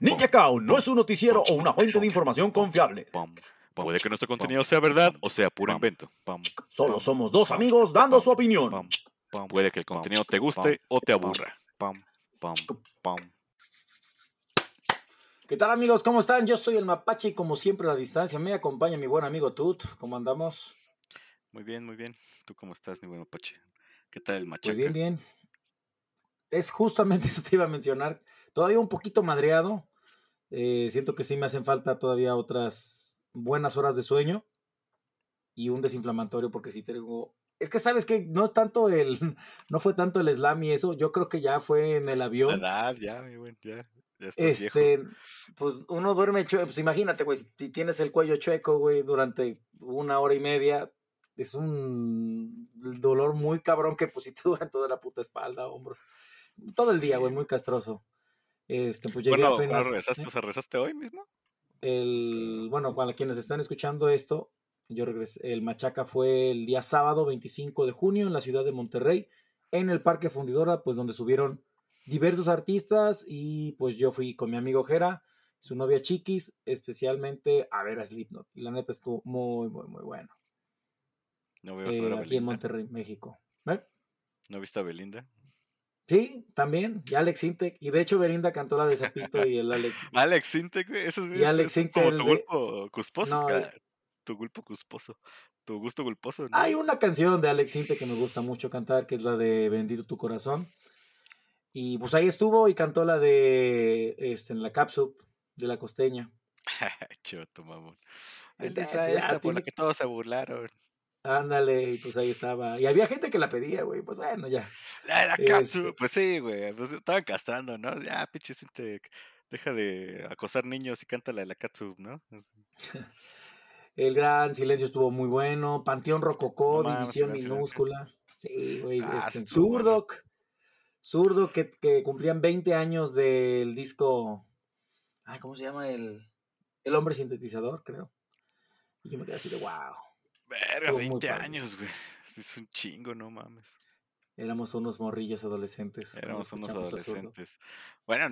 Ninja Cow no es un noticiero o una fuente de información confiable. Puede que nuestro contenido sea verdad o sea puro invento. Solo somos dos amigos dando su opinión. Puede que el contenido te guste o te aburra. ¿Qué tal amigos? ¿Cómo están? Yo soy el Mapache y como siempre a la distancia me acompaña mi buen amigo Tut. ¿Cómo andamos? Muy bien, muy bien. ¿Tú cómo estás, mi buen Mapache? ¿Qué tal el machaca? Muy bien, bien. Es justamente eso te iba a mencionar. Todavía un poquito madreado. Eh, siento que sí me hacen falta todavía otras buenas horas de sueño y un desinflamatorio porque sí tengo... Es que sabes que no es tanto el, no fue tanto el slam y eso, yo creo que ya fue en el avión. edad, ya, buen, ya. ya este, pues uno duerme chueco, pues imagínate, güey, si tienes el cuello chueco, güey, durante una hora y media, es un dolor muy cabrón que pues si te dura toda la puta espalda, hombros. Todo el día, güey, muy castroso. Este, pues llegué bueno, apenas. regresaste, o sea, regresaste hoy mismo? El, bueno, para quienes están escuchando esto, yo regresé, el Machaca fue el día sábado 25 de junio en la ciudad de Monterrey, en el Parque Fundidora, pues donde subieron diversos artistas y pues yo fui con mi amigo Jera, su novia Chiquis, especialmente a ver a Slipknot. Y la neta estuvo muy, muy, muy bueno. No veo a Eh, Belinda. aquí en Monterrey, México. ¿Eh? ¿No viste a Belinda? Sí, también, y Alex Intec. Y de hecho Belinda cantó la de Zapito y el Alex. Alex Sintek, güey. Eso, es- Y Alex es como tu de- gulpo cusposo. No. Tu gulpo cusposo. Tu gusto gulposo. ¿no? Hay una canción de Alex Intec que me gusta mucho cantar, que es la de Bendito tu corazón. Y pues ahí estuvo y cantó la de este, en la cápsula de la costeña. Choto, mamón. Ahí les va esta por la que todos se burlaron. Ándale, y pues ahí estaba. Y había gente que la pedía, güey. Pues bueno, ya. La, la Este-. Pues sí, güey. Pues estaban castrando, ¿no? Ya, pinche. Deja de acosar niños y canta la de la Katsu, ¿no? El gran silencio estuvo muy bueno. Panteón Rococó, No División. Minúscula. Sí, güey. Ah, este, sí estuvo bueno. Zurdoc. Zurdo que, que cumplían 20 años del disco. Ay, ¿cómo se llama? El, el hombre sintetizador, creo. Y yo me quedé así de wow. Verga, Estuvo muy 20 padre. años, güey. Es un chingo, no mames. Éramos unos morrillos adolescentes. Éramos unos adolescentes. Bueno,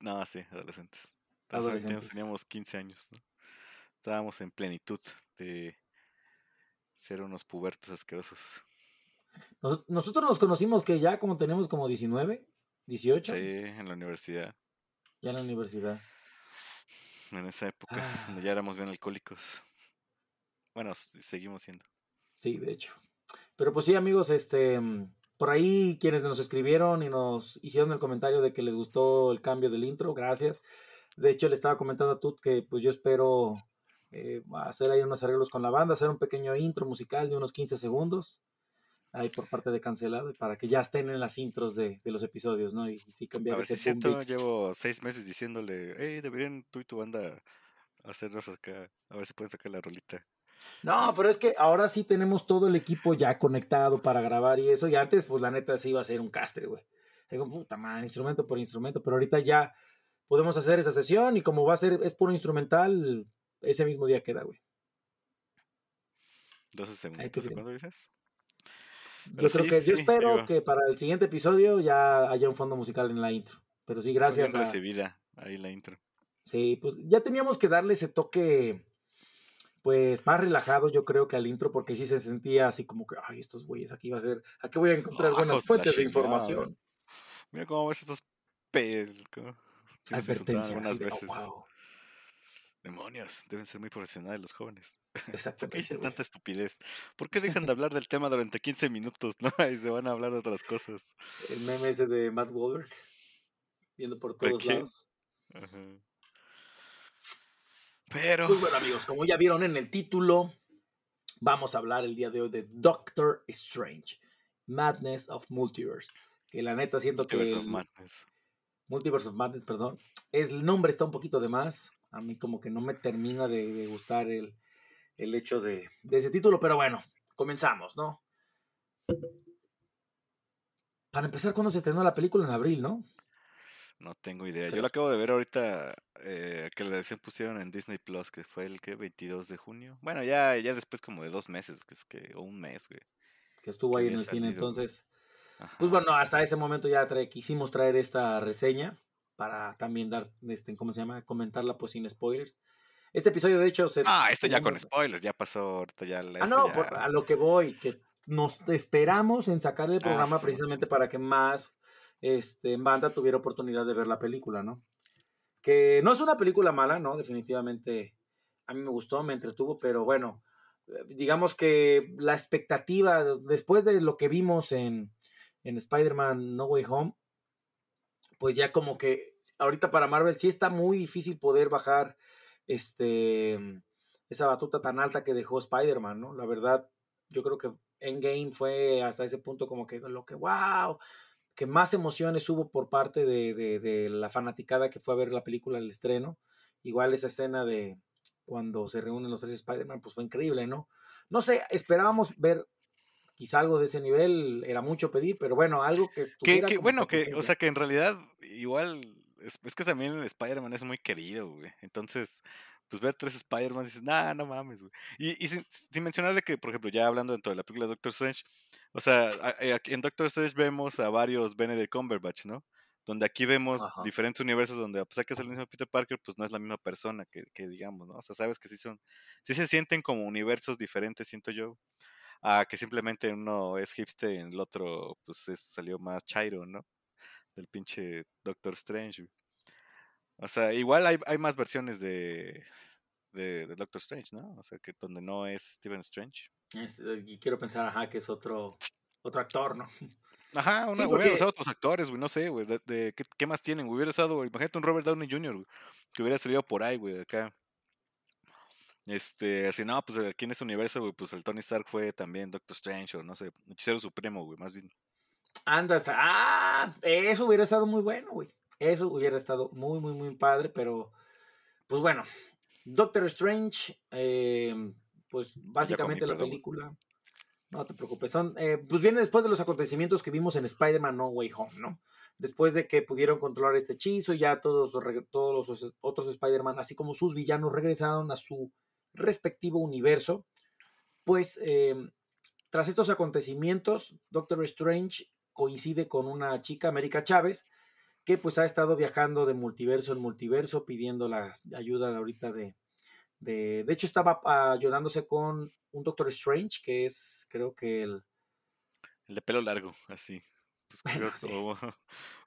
no, sí, adolescentes. Adolescentes. Teníamos 15 años, ¿no? Estábamos en plenitud de ser unos pubertos asquerosos. Nos- nosotros nos conocimos que ya como tenemos como 19, 18, Sí, en la universidad. ya en la universidad. En esa época, Ah. ya éramos bien alcohólicos. Bueno, seguimos siendo. Sí, de hecho. Pero pues sí, amigos, este, mm, por ahí quienes nos escribieron y nos hicieron el comentario de que les gustó el cambio del intro, gracias. De hecho, le estaba comentando a Tut que pues yo espero eh, hacer ahí unos arreglos con la banda, hacer un pequeño intro musical de unos 15 segundos, ahí por parte de Cancelado, para que ya estén en las intros de, de los episodios, ¿no? Y, y sí A cambiar ver si beats. llevo seis meses diciéndole, hey, deberían tú y tu banda hacernos acá, a ver si pueden sacar la rolita. No, pero es que ahora sí tenemos todo el equipo ya conectado para grabar y eso. Y antes, pues la neta sí iba a ser un castre, güey. Digo, puta madre, instrumento por instrumento. Pero ahorita ya podemos hacer esa sesión y como va a ser, es puro instrumental, ese mismo día queda, güey. 12 Ahí segunditos, te ¿de cuándo dices? Yo creo sí, que, yo espero digo. que para el siguiente episodio ya haya un fondo musical en la intro. Pero sí, gracias bien a... recibida ahí la intro. Sí, pues ya teníamos que darle ese toque, pues más relajado, yo creo que al intro, porque sí se sentía así como que, ay, estos güeyes, aquí va a ser, aquí voy a encontrar buenas fuentes de información. Mira cómo ves estos pel... Sí algunas oh, veces. wow. Demonios, deben ser muy profesionales los jóvenes. ¿Por qué Exactamente. dicen güey. tanta estupidez? ¿Por qué dejan de hablar del tema durante 15 minutos, no? Y se van a hablar de otras cosas. El meme ese de Matt Wahlberg, viendo por ¿De todos lados. Ajá. Pero... Pues bueno, amigos, como ya vieron en el título, vamos a hablar el día de hoy de Doctor Strange, Madness of Multiverse. Que la neta siento que. Multiverse of Madness. Multiverse of Madness, perdón. Es, el nombre está un poquito de más. A mí como que no me termina de, de gustar el, el hecho de, de ese título, pero bueno, comenzamos, ¿no? Para empezar, ¿cuándo se estrenó la película? En abril, ¿no? No tengo idea. Yo la acabo de ver ahorita eh, que la recién pusieron en Disney Plus, que fue el que 22 de junio. Bueno, ya, ya después como de dos meses, que es que, o un mes, güey. Que estuvo Que ahí en el cine, salido, entonces. Ajá. Pues bueno, hasta ese momento ya trae- quisimos traer esta reseña. para también dar, este, ¿cómo se llama? Comentarla pues sin spoilers. Este episodio, de hecho, se, Ah, esto ya con spoilers, ya pasó ahorita ya. Ah, no, a lo que voy, que nos esperamos en sacar el ah, programa precisamente para que más este, banda tuviera oportunidad de ver la película, ¿no? Que no es una película mala, ¿no? Definitivamente a mí me gustó, me entretuvo, pero bueno, eh, digamos que la expectativa después de lo que vimos en, en Spider-Man No Way Home, pues ya como que ahorita para Marvel sí está muy difícil poder bajar este esa batuta tan alta que dejó Spider-Man, ¿no? La verdad, yo creo que Endgame fue hasta ese punto como que lo que, wow, que más emociones hubo por parte de, la fanaticada que fue a ver la película al estreno. Igual esa escena de cuando se reúnen los tres Spider-Man, pues fue increíble, ¿no? No sé, esperábamos ver quizá algo de ese nivel, era mucho pedir, pero bueno, algo que... Que, bueno, que, o sea, que en realidad igual, es, es que también Spider-Man es muy querido, güey. Entonces, pues ver tres Spider-Man dices, nah, no mames, güey. Y, y sin, mencionar de que, por ejemplo, ya hablando dentro de la película de Doctor Strange, o sea, eh, en Doctor Strange vemos a varios Benedict Cumberbatch, ¿no? Donde aquí vemos diferentes universos donde, a pesar que es el mismo Peter Parker, pues no es la misma persona que, que, digamos, ¿no? O sea, sabes que sí son, sí se sienten como universos diferentes, siento yo, a que simplemente uno es hipster y el otro, pues salió más chairo, ¿no? Del pinche Doctor Strange, o sea, igual hay, hay más versiones de, de, Doctor Strange, ¿no? O sea, que donde no es Stephen Strange. Eh, y quiero pensar, ajá, que es otro, otro actor, ¿no? Ajá, una, hubiera usado otros actores, güey, no sé, güey, de, ¿qué, más tienen? Hubiera usado, imagínate un Robert Downey Jr., güey, que hubiera salido por ahí, güey, acá. Este, así, no, pues aquí en este universo, güey, pues el Tony Stark fue también Doctor Strange, o no sé, Hechicero Supremo, güey, más bien. Anda, hasta, ah, eso hubiera estado muy bueno, güey. Eso hubiera estado muy, muy, muy padre, pero pues bueno, Doctor Strange, em, pues básicamente la película, no te preocupes, son, eh, pues viene después de los acontecimientos que vimos en Spider-Man No Way Home, ¿no? Después de que pudieron controlar este hechizo, ya todos, todos los otros Spider-Man, así como sus villanos, regresaron a su respectivo universo. Pues em, tras estos acontecimientos, Doctor Strange coincide con una chica, América Chávez, que pues ha estado viajando de multiverso en multiverso pidiendo la ayuda ahorita de, de, de hecho estaba ayudándose con un Doctor Strange que es creo que el... El de pelo largo, así. Pues,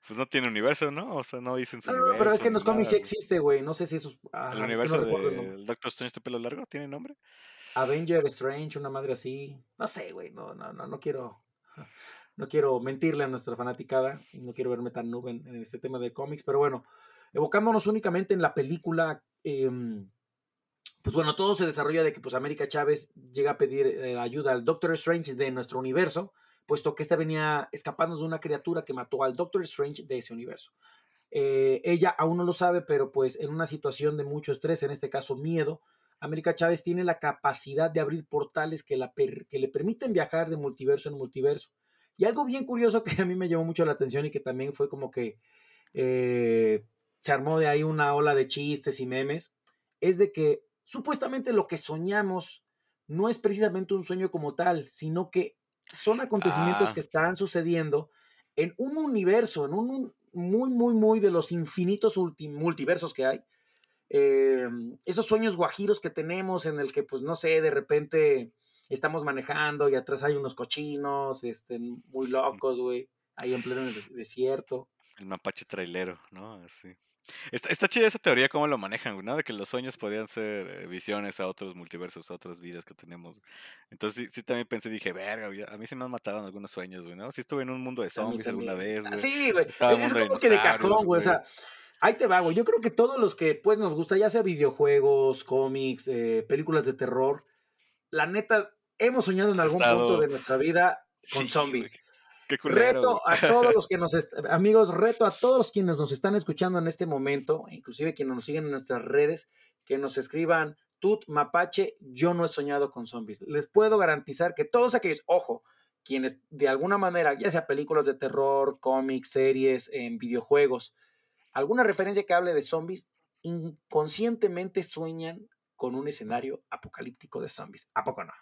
pues no tiene universo, ¿no? O sea, no dicen su universo. pero es que en los cómics sí existe, güey. No sé si eso ¿El universo del Doctor Strange de pelo largo tiene nombre? Avenger Strange, una madre así. No sé, güey. No, no, no, no quiero no quiero mentirle a nuestra fanaticada y no quiero verme tan nube en, este tema de cómics, pero bueno, evocándonos únicamente en la película, em, pues bueno, todo se desarrolla de que pues América Chávez llega a pedir eh, ayuda al Doctor Strange de nuestro universo, puesto que ésta venía escapando de una criatura que mató al Doctor Strange de ese universo. Eh, ella aún no lo sabe, pero pues en una situación de mucho estrés, en este caso miedo, América Chávez tiene la capacidad de abrir portales que, la que le permiten viajar de multiverso en multiverso. Y algo bien curioso que a mí me llamó mucho la atención y que también fue como que eh, se armó de ahí una ola de chistes y memes, es de que supuestamente lo que soñamos no es precisamente un sueño como tal, sino que son acontecimientos que ah. están sucediendo en un universo, en un muy, muy, muy de los infinitos multiversos que hay. Eh, esos sueños guajiros que tenemos en el que, pues, no sé, de repente estamos manejando y atrás hay unos cochinos, este, muy locos, güey, ahí en pleno desierto. El mapache trailero, ¿no? Así. Está, está chida esa teoría, cómo lo manejan, ¿no? De que los sueños podrían ser eh, visiones a otros multiversos, a otras vidas que tenemos. Entonces sí, también pensé, dije, verga, a mí se me han matado en algunos sueños, güey, ¿no? Sí estuve en un mundo de zombies alguna vez, güey. Sí, güey. Es como que de cajón, güey. O sea, ahí te va, güey. Yo creo que todos los que pues nos gusta, ya sea videojuegos, cómics, eh, películas de terror, la neta, hemos soñado en algún punto de nuestra vida con zombies. Reto a todos los que nos, amigos, reto a todos quienes nos están escuchando en este momento, inclusive quienes nos siguen en nuestras redes, que nos escriban, Tut Mapache, yo no he soñado con zombies. Les puedo garantizar que todos aquellos, ojo, quienes de alguna manera, ya sea películas de terror, cómics, series, en videojuegos, alguna referencia que hable de zombies, inconscientemente sueñan con un escenario apocalíptico de zombies. ¿A poco no?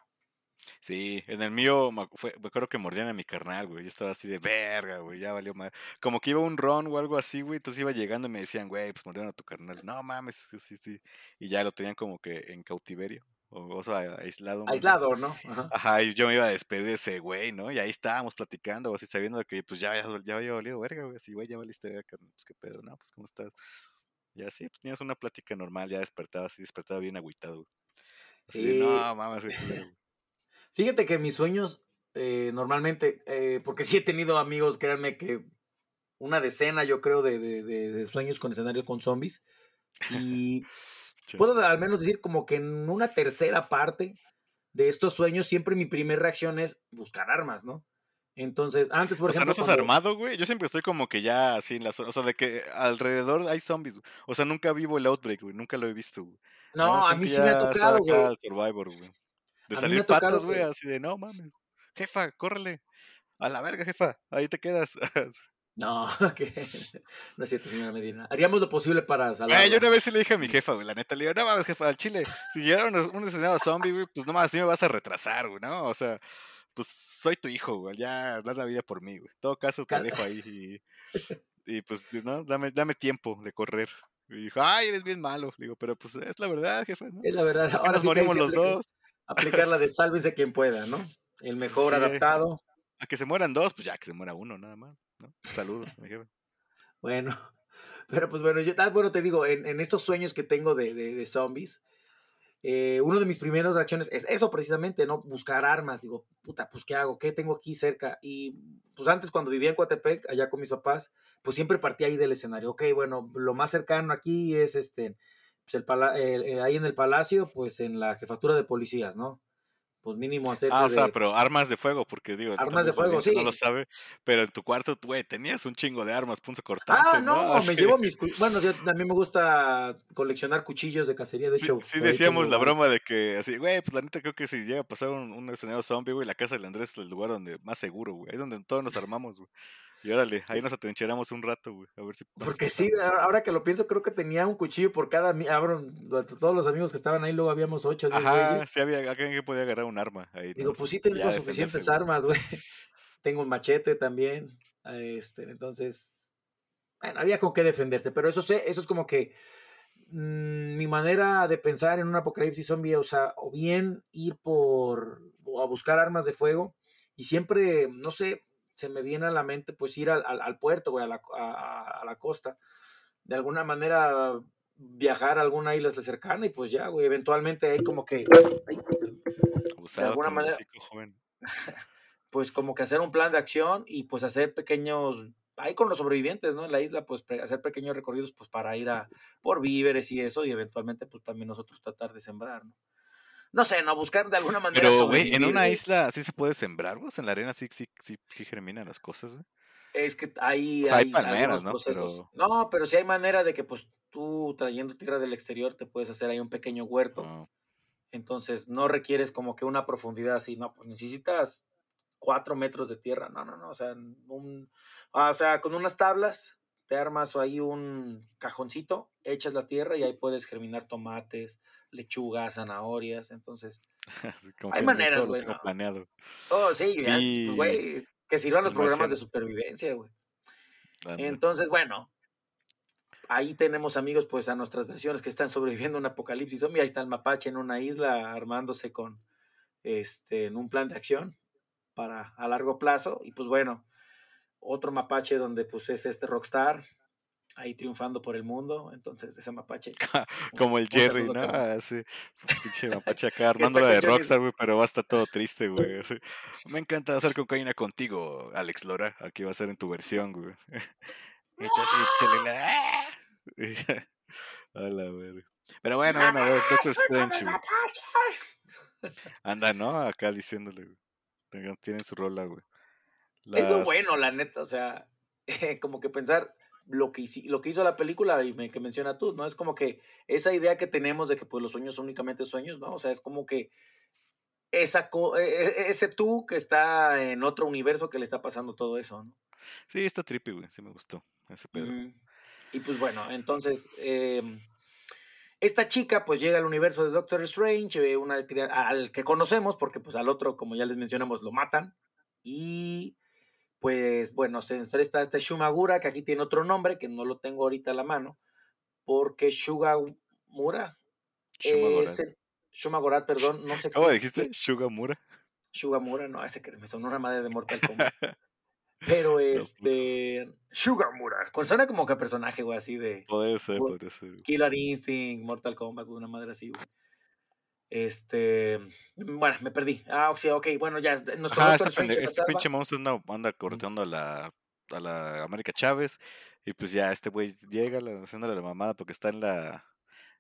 Sí, en el mío me, fue, me acuerdo que mordían a mi carnal, güey. Yo estaba así de verga, güey, ya valió mal. Como que iba un ron o algo así, güey. Entonces iba llegando y me decían, güey, pues mordieron a tu carnal. No mames, sí, sí, sí. Y ya lo tenían como que en cautiverio. O, o sea, aislado. Aislado, ¿no? Ajá. Ajá. y yo me iba a despedir de ese güey, ¿no? Y ahí estábamos platicando, así sabiendo que pues ya, ya, ya había valido verga, güey. Así, güey, ya valiste verga. Pues qué pedo, ¿no? Pues cómo estás. Y así, pues tenías una plática normal, ya despertaba así, despertaba bien agüitado, güey. Así Sí. no, mames, güey. Fíjate que mis sueños, eh, normalmente, eh, porque sí he tenido amigos, créanme que una decena, yo creo, de, de- de- sueños con escenario con zombies. Y puedo al menos decir como que en una tercera parte de estos sueños, siempre mi primera reacción es buscar armas, ¿no? Entonces, antes, por O sea, ejemplo. ¿no estás cuando- armado, güey? Yo siempre estoy como que ya así en la zona. O sea, de que alrededor hay zombies. güey. O sea, nunca vivo el Outbreak, güey. Nunca lo he visto, güey. No, a mí sí me ha tocado, güey. Survivor, güey. De salir tocado patas, güey, así de, no mames. Jefa, córrele. A la verga, jefa. Ahí te quedas. No, que no es cierto, señora Medina. Haríamos lo posible para Güey, yo una vez sí le dije a mi jefa, güey, la neta, le digo, no mames, jefa, al chile, si llegara un, un escenario zombie, güey, pues no mames, sí me vas a retrasar, güey, ¿no? O sea, pues soy tu hijo, güey, ya da la vida por mí, güey. En todo caso, te dejo ahí y, y pues, ¿no? Dame, dame tiempo de correr. Y dijo, ay, eres bien malo. Le digo, pero pues es la verdad, jefa, ¿no? Es la verdad. Ahora nos sí morimos los dos. Aplicar la de quien pueda, ¿no? El mejor Sí. adaptado. A que se mueran dos, pues ya que se muera uno, nada más, ¿no? Saludos, mi jefa. Bueno, pero pues bueno, yo, ah, bueno, te digo, en, en estos sueños que tengo de, de, de zombies, eh, una de mis primeras reacciones es eso precisamente, ¿no? Buscar armas. Digo, puta, pues ¿qué hago? ¿Qué tengo aquí cerca? Y pues antes cuando vivía en Coatepec, allá con mis papás, pues siempre partía ahí del escenario. Ok, bueno, lo más cercano aquí es este, pues el pala- el- eh, ahí en el palacio, pues en la jefatura de policías, ¿no? Pues mínimo hacerse Ah, o sea, de- pero armas de fuego, porque digo, Armas de fuego, audiencia no sí. lo sabe, pero en tu cuarto, güey, tenías un chingo de armas, punzo cortante, Ah, no, Así. me llevo mis... Bueno, yo- a mí me gusta coleccionar cuchillos de cacería, de Sí, hecho. sí decíamos la broma de que así, güey, pues la neta creo que si llega a pasar un, un escenario zombie, güey, la casa del Andrés es el lugar donde más seguro, güey. Ahí es donde todos nos armamos, güey. Y órale, ahí nos atrincheramos un rato, güey. A ver si. Porque sí, ahora que lo pienso, creo que tenía un cuchillo por cada... lo- todos los amigos que estaban ahí, luego habíamos ocho, Ajá, sí había alguien que podía agarrar un arma ahí. Digo, ¿no? pues Sí, tengo suficientes defenderse, armas, güey. Tengo un machete también. Este, entonces, bueno, había con qué defenderse. Pero eso sé, eso es como que mm, mi manera de pensar en un apocalipsis zombie, o sea, o bien ir por o a buscar armas de fuego y siempre, no sé, se me viene a la mente pues ir al, al- al puerto, güey, a la, a- la costa. De alguna manera viajar a alguna isla cercana y pues ya, güey, eventualmente hay como que... ay, Abusado alguna manera- joven. pues como que hacer un plan de acción y pues hacer pequeños, ahí con los sobrevivientes, ¿no? En la isla, pues hacer pequeños recorridos pues para ir a por víveres y eso y eventualmente pues también nosotros tratar de sembrar, ¿no? No sé, no, buscar de alguna manera Pero, güey, en una isla así se puede sembrar, güey. En la arena sí, sí, sí, sí germinan las cosas, güey. Es que hay, O sea, hay hay palmeras, ¿no? procesos. Pero- No, pero sí hay manera de que pues tú trayendo tierra del exterior te puedes hacer ahí un pequeño huerto. No. Entonces no requieres como que una profundidad así, no, pues necesitas cuatro metros de tierra, no, no, no, o sea, un, ah, o sea, con unas tablas te armas ahí un cajoncito, echas la tierra y ahí puedes germinar tomates, lechugas, zanahorias, entonces, Hay maneras, güey, no. planeado. oh, sí, pues, güey, que sirvan los programas de supervivencia, güey. Anda. Entonces, bueno, ahí tenemos amigos, pues, a nuestras versiones que están sobreviviendo a un apocalipsis zombie. Ahí está el mapache en una isla armándose con, este, en un plan de acción para a largo plazo. Y pues bueno, otro mapache donde pues es este rockstar ahí triunfando por el mundo. Entonces, ese mapache. Como el Jerry, ¿no? carnal. Así, pinche mapache acá armándola con de Jerry. rockstar, güey, pero va a estar todo triste, güey. Me encanta hacer cocaína contigo, Alex Lora. Aquí va a ser en tu versión, güey. La- ¡ah! A la verga. Pero bueno, bueno, a ver, Doctor Strange, güey. Anda, ¿no? Acá diciéndole, güey. Tienen su rola, güey. Es lo bueno, la neta, o sea, como que pensar lo que, lo que hizo la película y me, que menciona tú, ¿no? Es como que esa idea que tenemos de que pues los sueños son únicamente sueños, ¿no? O sea, es como que esa e- e- ese tú que está en otro universo que le está pasando todo eso, ¿no? Sí, está trippy, güey. Sí me gustó ese pedo. Y pues bueno, entonces, em, esta chica pues llega al universo de Doctor Strange, una, al que conocemos, porque pues al otro, como ya les mencionamos, lo matan. Y pues bueno, se enfrenta a este Shumagura, que aquí tiene otro nombre, que no lo tengo ahorita a la mano, porque Shugamura es Shumagorat, perdón, no sé cómo dijiste, Shugamura. Shugamura, no, ese que me sonó una madre de Mortal Kombat. Pero este. Shugamura. Suena como que personaje, güey, así de. Puede ser, puede ser. Killer Instinct, Mortal Kombat, una madre así, güey. Este. Bueno, me perdí. Ah, o sea, ok, bueno, ya. Nuestro Ajá, este, este pinche monstruo anda, anda correteando a la, a la América Chávez. Y pues ya este güey llega haciéndole la mamada porque está en la,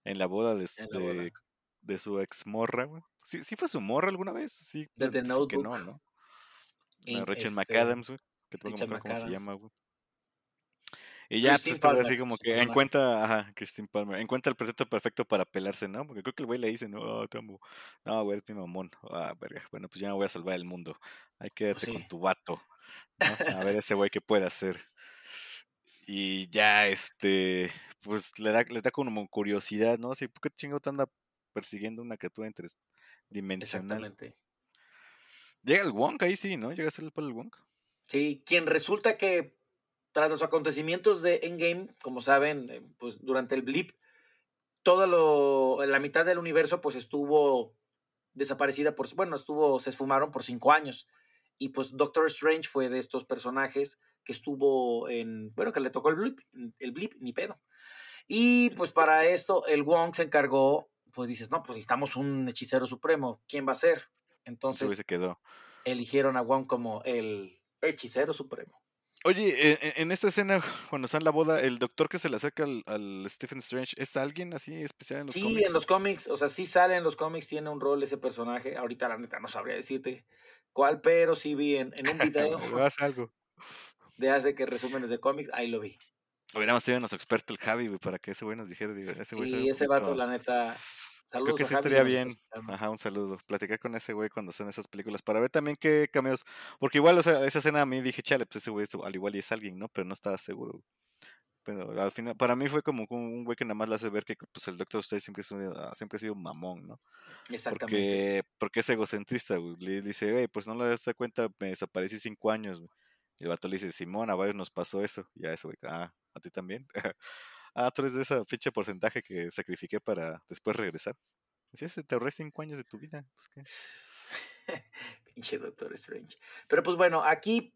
en la boda de, este, de su ex morra, güey. ¿Sí, ¿Sí fue su morra alguna vez? Sí, de The Notebook. que no, ¿no? Rachel este, McAdams, güey. Que tengo que cómo se llama, güey. Y ya, pues este así como que encuentra, ajá, Christine Palmer, encuentra el pretexto perfecto para pelarse, ¿no? Porque creo que el güey le dice, no, te amo. No, güey, eres mi mamón. Ah, verga. Bueno, pues ya me voy a salvar el mundo. Ahí pues quédate con tu vato. A ver ese güey qué puede hacer. Y ya, este, pues le da, le da como curiosidad, ¿no? Sí, ¿por qué chingo te anda persiguiendo una criatura interdimensional? Exactamente. Llega el Wonk ahí sí, ¿no? Llega a ser el palo Wonk. Sí, quien resulta que tras los acontecimientos de Endgame, como saben, eh, pues durante el blip, toda lo, la mitad del universo pues estuvo desaparecida por, bueno, estuvo, se esfumaron por cinco años. Y pues Doctor Strange fue de estos personajes que estuvo en, bueno, que le tocó el blip, el blip, ni pedo. Y pues para esto el Wong se encargó, pues dices, no, pues necesitamos un hechicero supremo, ¿quién va a ser? Entonces se quedó. eligieron a Wong como el hechicero supremo. Oye, e, e, en esta escena, cuando está en la boda, el doctor que se le acerca al, Stephen Strange, ¿es alguien así especial en los cómics? Sí, en los cómics, o sea, sí sale en los cómics, tiene un rol ese personaje. Ahorita la neta no sabría decirte cuál, pero sí vi en, en un video. algo. De hace que resúmenes de cómics, ahí lo vi. Hubiéramos tenido a nuestro experto el Javi, güey, para que ese güey nos dijera. Ese sí, ese vato, la neta, Creo que sí estaría bien. Ajá, un saludo. Platicar con ese güey cuando hacen esas películas para ver también qué cameos. Porque igual, o sea, esa escena a mí dije, chale, pues ese güey al igual y es alguien, ¿no? Pero no estaba seguro. Pero al final, para mí fue como un güey que nada más le hace ver que pues, el Doctor Strange siempre, ah, siempre ha sido mamón, ¿no? Exactamente. Porque, porque es egocentrista, güey. Le dice, güey, pues no le das cuenta, me desaparecí cinco años, güey. Y el vato le dice, Simón, a varios nos pasó eso. Y a ese güey, ah, ¿a ti también? ah, tú eres de ese pinche porcentaje que sacrifiqué para después regresar. Si se te ahorré cinco años de tu vida, pues. Pinche Doctor Strange. Pero pues bueno, aquí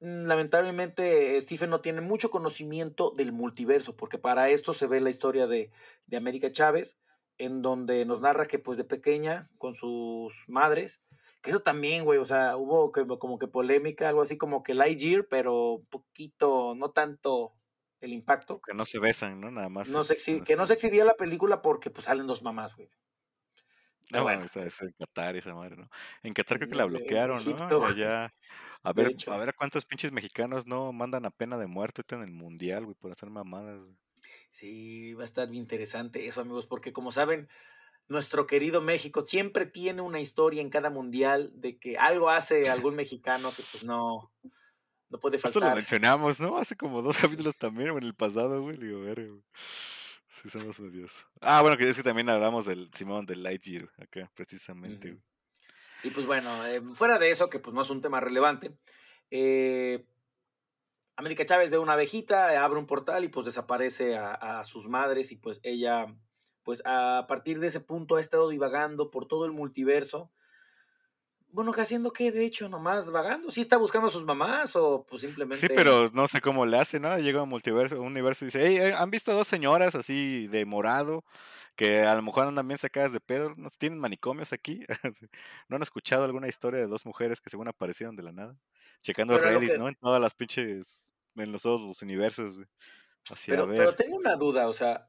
mm, lamentablemente Stephen no tiene mucho conocimiento del multiverso, porque para esto se ve la historia de, de América Chávez, en donde nos narra que pues de pequeña, con sus madres, que eso también, güey, o sea, hubo como que polémica, algo así como que Lightyear, pero poquito, no tanto el impacto. Que no se besan, ¿no? Nada más. No que no se exhibía la película porque pues salen dos mamás, güey. No, bueno. esa es en Qatar esa madre, ¿no? En Qatar creo que la bloquearon, ¿no? Allá. A ver, a ver cuántos pinches mexicanos no mandan a pena de muerte en el mundial, güey, por hacer mamadas. Sí, va a estar bien interesante eso, amigos, porque como saben, nuestro querido México siempre tiene una historia en cada mundial de que algo hace algún mexicano que pues no, no puede faltar. Esto lo mencionamos, ¿no? Hace como dos capítulos también, en el pasado, güey. Digo, ver, güey. Sí, somos medios. Ah, bueno, que es que también hablamos del Simón del Lightyear, acá, precisamente. Y pues bueno, eh, fuera de eso, que pues no es un tema relevante, eh, América Chávez ve una abejita, abre un portal y pues desaparece a, a, sus madres y pues ella, pues a partir de ese punto ha estado divagando por todo el multiverso bueno, ¿qué haciendo qué? De hecho, nomás vagando. ¿Sí está buscando a sus mamás o pues simplemente. Sí, pero no sé cómo le hace, ¿no? Llega a un multiverso, un universo y dice, hey, eh, ¿han visto dos señoras así de morado? Que a lo mejor andan bien sacadas de pedo. ¿No tienen manicomios aquí? ¿No han escuchado alguna historia de dos mujeres que según aparecieron de la nada? Checando Reddit, ¿no? En todas las pinches. En los todos los universos, güey. Así, pero, pero tengo una duda, o sea,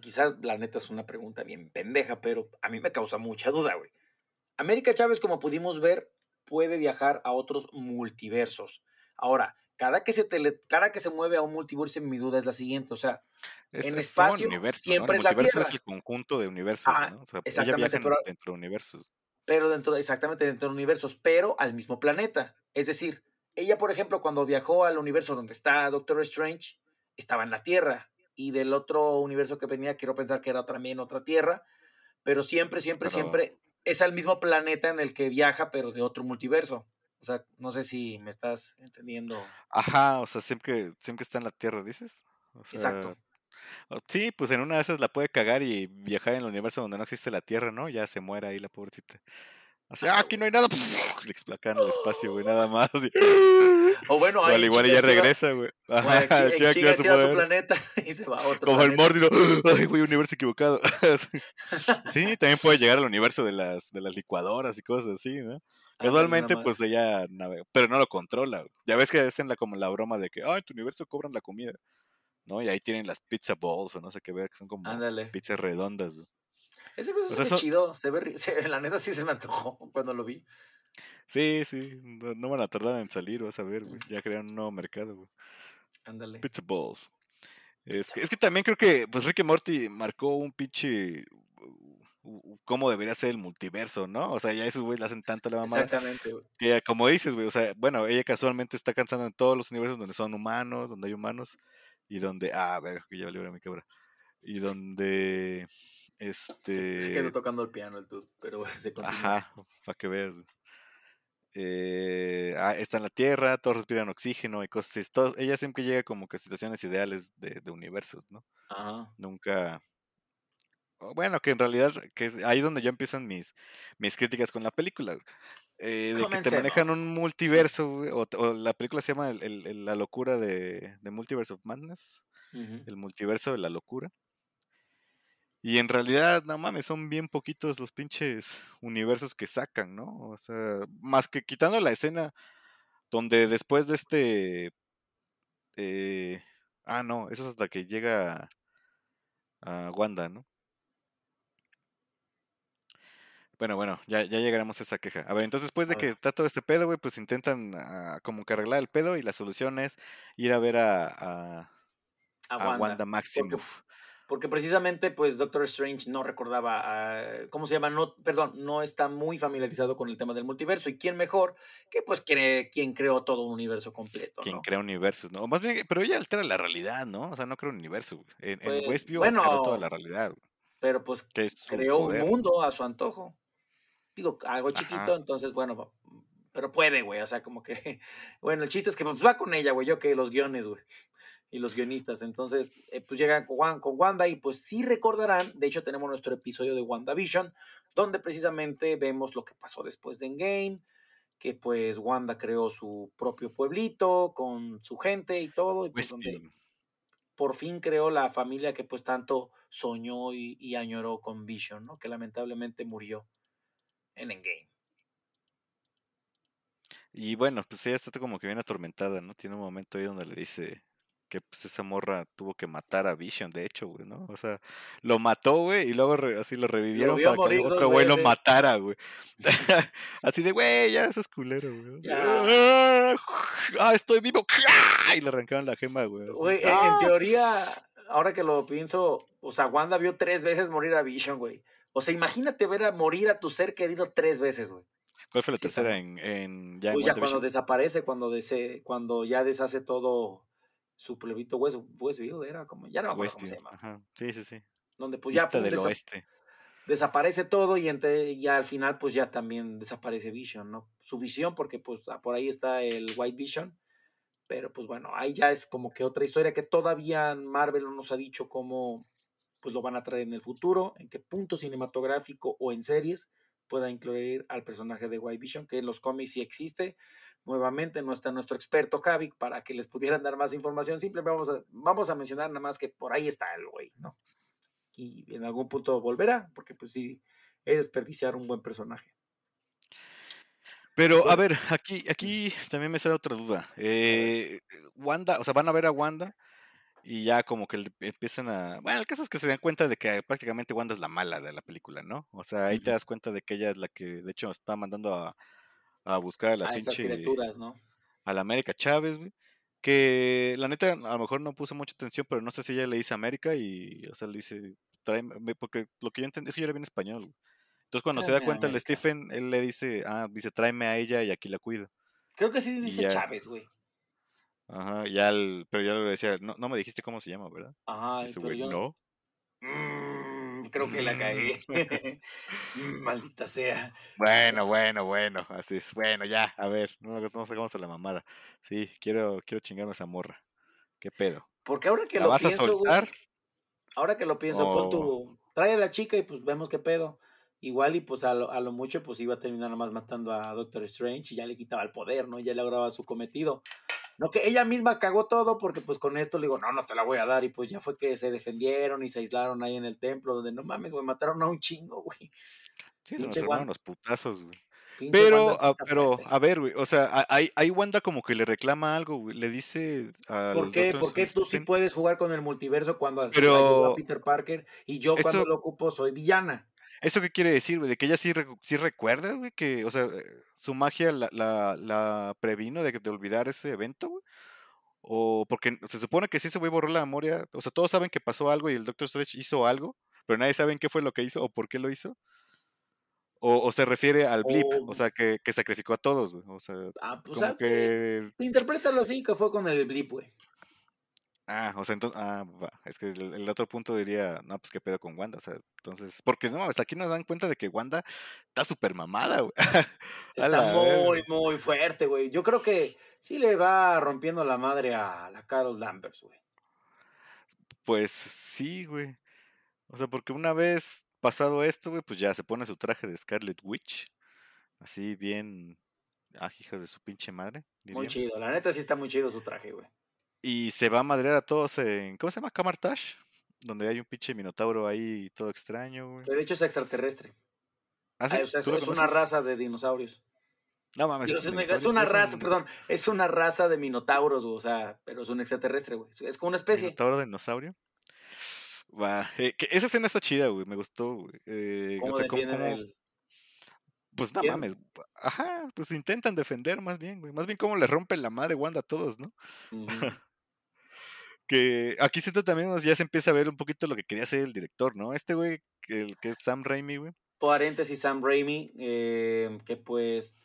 quizás la neta es una pregunta bien pendeja, pero a mí me causa mucha duda, güey. América Chávez, como pudimos ver, puede viajar a otros multiversos. Ahora, cada que se tele, cada que se mueve a un multiverso, mi duda es la siguiente, o sea, en espacio siempre es la Tierra. es el conjunto de universos, ¿no? O sea, exactamente, pero, dentro de universos. Pero dentro, exactamente dentro de universos, pero al mismo planeta. Es decir, ella, por ejemplo, cuando viajó al universo donde está Doctor Strange, estaba en la Tierra, y del otro universo que venía, quiero pensar que era también otra Tierra, pero siempre, siempre, siempre es al mismo planeta en el que viaja, pero de otro multiverso. O sea, no sé si me estás entendiendo. Ajá, o sea, siempre, siempre está en la Tierra, dices. Exacto. Sí, pues en una de esas la puede cagar y viajar en el universo donde no existe la Tierra, ¿no? Ya se muere ahí la pobrecita. Así, ah, aquí no hay nada. Le explota en el espacio, güey, nada más. O bueno, ahí. igual ya regresa, güey. Ajá, chica, chica, su, su, planeta y se va a otro. Como el Mordino. Ay, güey, universo equivocado. sí, también puede llegar al universo de las, de las licuadoras y cosas así, ¿no? Casualmente, pues ella navega, pero no lo controla. Ya ves que hacen la, como la broma de que, ay, en tu universo cobran la comida. ¿No? Y ahí tienen las pizza balls o no sé qué que son como pizzas redondas. Güey. Ese cosa pues es chido, se ve, se, la neta sí se me antojó cuando lo vi. Sí, sí, no, van a tardar en salir, vas a ver, güey. Ya crearon un nuevo mercado, güey. Ándale. Pizza Balls. Es que, es que también creo que, pues Ricky Morty marcó un pinche cómo debería ser el multiverso, ¿no? O sea, ya esos güeyes le hacen tanto la mamada. Exactamente, güey. Que como dices, güey, o sea, bueno, ella casualmente está cansando en todos los universos donde son humanos, donde hay humanos, y donde, ah, ver, que ya valió mi cabra. Y donde este. Se quedó tocando el piano el dude, pero se continúa. Ajá, para que veas. Eh, ah, está en la Tierra, todos respiran oxígeno y cosas así. ella siempre llega como que a situaciones ideales de, de universos, ¿no? Ajá. Nunca. Bueno, que en realidad, que es ahí donde ya empiezan mis, mis críticas con la película. Eh, de que te manejan un multiverso, o, o, la película se llama el, La locura de, de, Multiverse of Madness, el multiverso de la locura. Y en realidad, no mames, son bien poquitos los pinches universos que sacan, ¿no? O sea, más que quitando la escena donde después de este... Eh, ah, no, eso es hasta que llega a Wanda, ¿no? Bueno, bueno, ya, ya llegaremos a esa queja. A ver, entonces después de que está todo este pedo, güey, pues intentan ah, como que arreglar el pedo y la solución es ir a ver a, a, a, Wanda. Maximoff. Porque precisamente, pues, Doctor Strange no recordaba, ah, ¿cómo se llama? No, perdón, no está muy familiarizado con el tema del multiverso. ¿Y quién mejor que, pues, quien creó todo un universo completo, Quien crea universos, ¿no? Más bien, pero ella altera la realidad, ¿no? O sea, no crea un universo. En, pues, Westview bueno, toda la realidad. Pero, pues, creó un mundo a su antojo. Digo, algo chiquito, entonces, bueno, pero puede, güey. O sea, como que, bueno, el chiste es que pues, va con ella, güey. Yo que los guiones, güey y los guionistas. Entonces, eh, pues llegan con, con, Wanda y pues sí recordarán, de hecho tenemos nuestro episodio de WandaVision, donde precisamente vemos lo que pasó después de Endgame, que pues Wanda creó su propio pueblito con su gente y todo, y pues donde por fin creó la familia que pues tanto soñó y, y añoró con Vision, ¿no? Que lamentablemente murió en Endgame. Y bueno, pues ella está como que bien atormentada, ¿no? Tiene un momento ahí donde le dice, que pues esa morra tuvo que matar a Vision, de hecho, güey, ¿no? O sea, lo mató, güey, y luego así lo revivieron para que otro güey lo matara, güey. así de, güey, ya es culero, güey. Ah, estoy vivo. Y le arrancaron la gema, güey. Güey, en, ¡ah! teoría, ahora que lo pienso, o sea, Wanda vio tres veces morir a Vision, güey. O sea, imagínate ver a morir a tu ser querido tres veces, güey. ¿Cuál fue la tercera en, en, ya, pues ya cuando desaparece, cuando, cuando ya deshace todo su pueblito West, Westview era como, ya no me acuerdo cómo se llama. Ajá. Sí, sí, sí. Donde pues ya del oeste. desaparece todo y entre, ya al final pues ya también desaparece Vision, ¿no? Su visión porque pues ah, por ahí está el White Vision, pero pues bueno, ahí ya es como que otra historia que todavía Marvel no nos ha dicho cómo pues lo van a traer en el futuro, en qué punto cinematográfico o en series pueda incluir al personaje de White Vision, que en los cómics sí existe, nuevamente no está nuestro experto Javi para que les pudieran dar más información. Simplemente vamos a, vamos a mencionar nada más que por ahí está el güey, ¿no? Y en algún punto volverá, porque pues sí, es desperdiciar un buen personaje. Pero, a ver, aquí, aquí también me sale otra duda. Eh, Wanda, o sea, van a ver a Wanda y ya como que empiezan a... Bueno, el caso es que se dan cuenta de que prácticamente Wanda es la mala de la película, ¿no? O sea, ahí te das cuenta de que ella es la que, de hecho, está mandando a, a buscar a la pinche. ¿no? A la América Chávez, güey. Que la neta, a lo mejor no puso mucha atención, pero no sé si ella le dice América y, o sea, le dice, tráeme, porque lo que yo entendí es que ella era bien español, güey. Entonces, cuando se da cuenta el Stephen, él le dice, ah, dice, tráeme a ella y aquí la cuido. Creo que sí dice Chávez, güey. Ajá, ya el, pero ya le decía, no, no me dijiste cómo se llama, ¿verdad? Ajá, Ese pero güey, yo no. Mm, creo que la cagué. Maldita sea. Bueno, bueno, bueno, así es. Bueno, ya, a ver, no, no sacamos a la mamada. Sí, quiero, quiero chingarme a esa morra. ¿Qué pedo? Porque ahora que ¿La lo vas a pienso, güey, soltar? ahora que lo pienso, pon O tu, trae a la chica y pues vemos qué pedo. Igual y pues a lo, a lo mucho pues iba a terminar nomás matando a Doctor Strange y ya le quitaba el poder, ¿no? Ya lograba su cometido. No, que ella misma cagó todo porque pues con esto le digo, no, no te la voy a dar y pues ya fue que se defendieron y se aislaron ahí en el templo donde no mames, güey, mataron a un chingo, güey. sí, nos armaron los putazos, güey. Pero, a, está pero, a ver, güey, o sea, a- ahí, ahí Wanda como que le reclama algo, güey. Le dice ¿Por al qué? ¿Por qué tú sí puedes jugar con el multiverso cuando ayudó a pero Peter Parker y yo cuando lo ocupo soy villana? ¿Eso qué quiere decir, güey? De que ella sí, recu- sí recuerda, güey, que, o sea, eh, su magia la, la, la previno de, olvidar ese evento, güey. O porque se supone que sí se güey borró la memoria. O sea, todos saben que pasó algo y el Doctor Strange hizo algo, pero nadie sabe qué fue lo que hizo o por qué lo hizo. O, o se refiere al blip, o O, sea, que, que sacrificó a todos, güey. O sea, ah, pues como ah, que interprétalo así, que fue con el blip, güey. Ah, o sea, entonces, ah, va, es que el, el otro punto diría, no, pues qué pedo con Wanda, o sea, entonces, porque no, hasta aquí nos dan cuenta de que Wanda está súper mamada, güey. Está muy, muy fuerte, güey. Yo creo que sí le va rompiendo la madre a la Carol Danvers, güey. Pues sí, güey. O sea, porque una vez pasado esto, güey, pues ya se pone su traje de Scarlet Witch, así bien, ah, hijas de su pinche madre, Muy chido. La neta sí está muy chido su traje, güey. Y se va a madrear a todos en, ¿cómo se llama? Camartash, donde hay un pinche minotauro ahí todo extraño, güey. De hecho es extraterrestre. ¿Ah, sí? O sea, es, ¿Tú lo es una raza de dinosaurios. No mames, es es, un una, es es raza, un perdón, es una raza de minotauros, güey, o sea, pero es un extraterrestre, güey. Es- como una especie. minotauro dinosaurio. Va, eh, que esa escena está chida, güey, me gustó, güey. Eh, o ¿Cómo sea, el. pues no mames, ajá, pues intentan defender más bien, güey. Más bien cómo le rompen la madre Wanda a todos, ¿no? Ujú. Que aquí siento también ya se empieza a ver un poquito lo que quería hacer el director, ¿no? Este güey, el que es Sam Raimi, güey. Paréntesis, Sam Raimi, eh, que pues